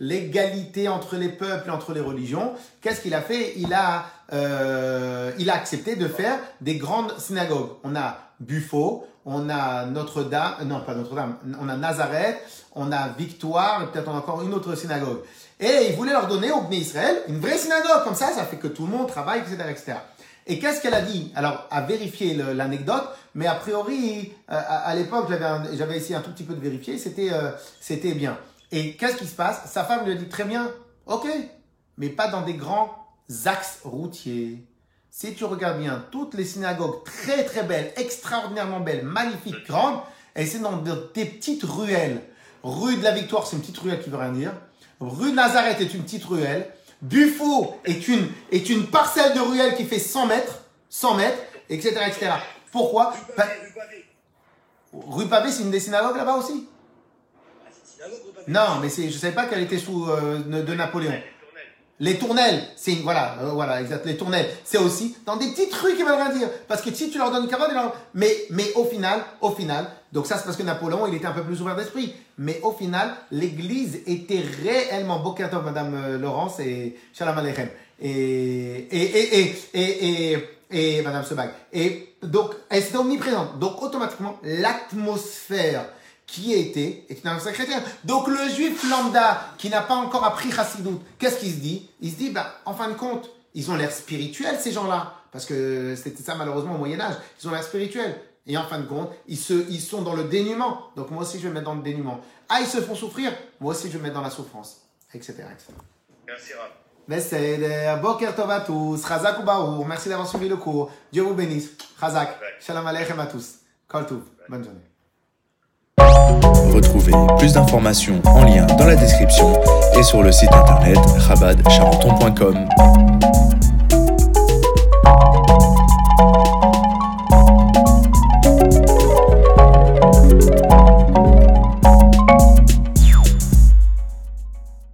l'égalité entre les peuples et entre les religions, qu'est-ce qu'il a fait? Il a euh, il a accepté de faire des grandes synagogues. On a Buffo, on a Notre-Dame, non pas Notre-Dame, on a Nazareth, on a Victoire, peut-être encore une autre synagogue. Et il voulait leur donner au Bnei Israël une vraie synagogue, comme ça, ça fait que tout le monde travaille, etc. etc. Et qu'est-ce qu'elle a dit? Alors, à vérifier l'anecdote, mais a priori, euh, à, à l'époque, j'avais essayé un tout petit peu de vérifier, c'était euh, c'était bien. Et qu'est-ce qui se passe? Sa femme lui a dit très bien, ok, mais pas dans des grands axes routiers. Si tu regardes bien, toutes les synagogues très très belles, extraordinairement belles, magnifiques, grandes, elles sont dans des petites ruelles. Rue de la Victoire, c'est une petite ruelle qui veut rien dire. Rue de Nazareth est une petite ruelle. Buffo est une, est une parcelle de ruelle qui fait 100 mètres, 100 mètres, etc. etc. Pourquoi? Rue Pavé, c'est une des synagogues là-bas aussi? Ah, c'est une synagogue, rue Pavé. Non, mais je savais pas qu'elle était sous euh, de Napoléon. Les les tournelles. c'est une- voilà, euh, voilà, exact. Les tournelles, c'est aussi dans des petites rues qui veulent rien dire. Parce que si tu leur donnes une leur- mais mais au final, au final, donc ça c'est parce que Napoléon, il était un peu plus ouvert d'esprit. Mais au final, l'Église était réellement Bokatov, Madame euh, Laurence et Shalom Aleichem et et et et et, et, et Madame Sebag. Et donc, elle était omniprésente. Donc automatiquement, l'atmosphère qui était est une atmosphère chrétienne. Donc le juif lambda qui n'a pas encore appris Chassidut, qu'est-ce qu'il se dit? Il se dit, bah, en fin de compte, ils ont l'air spirituels ces gens-là, parce que c'était ça malheureusement au Moyen Âge, ils ont l'air spirituels. Et en fin de compte, ils, se, ils sont dans le dénuement. Donc moi aussi je vais me mettre dans le dénuement. Ah, ils se font souffrir, moi aussi je vais me mettre dans la souffrance, etc. etc. Merci, Rav. Besséder, Boker Tov à tous, Chazak ou Baour, merci d'avoir suivi le cours. Dieu vous bénisse. Chazak, Shalom Aleichem à tous. Kol bonne journée. Retrouvez plus d'informations en lien dans la description et sur le site internet rabadcharenton.com.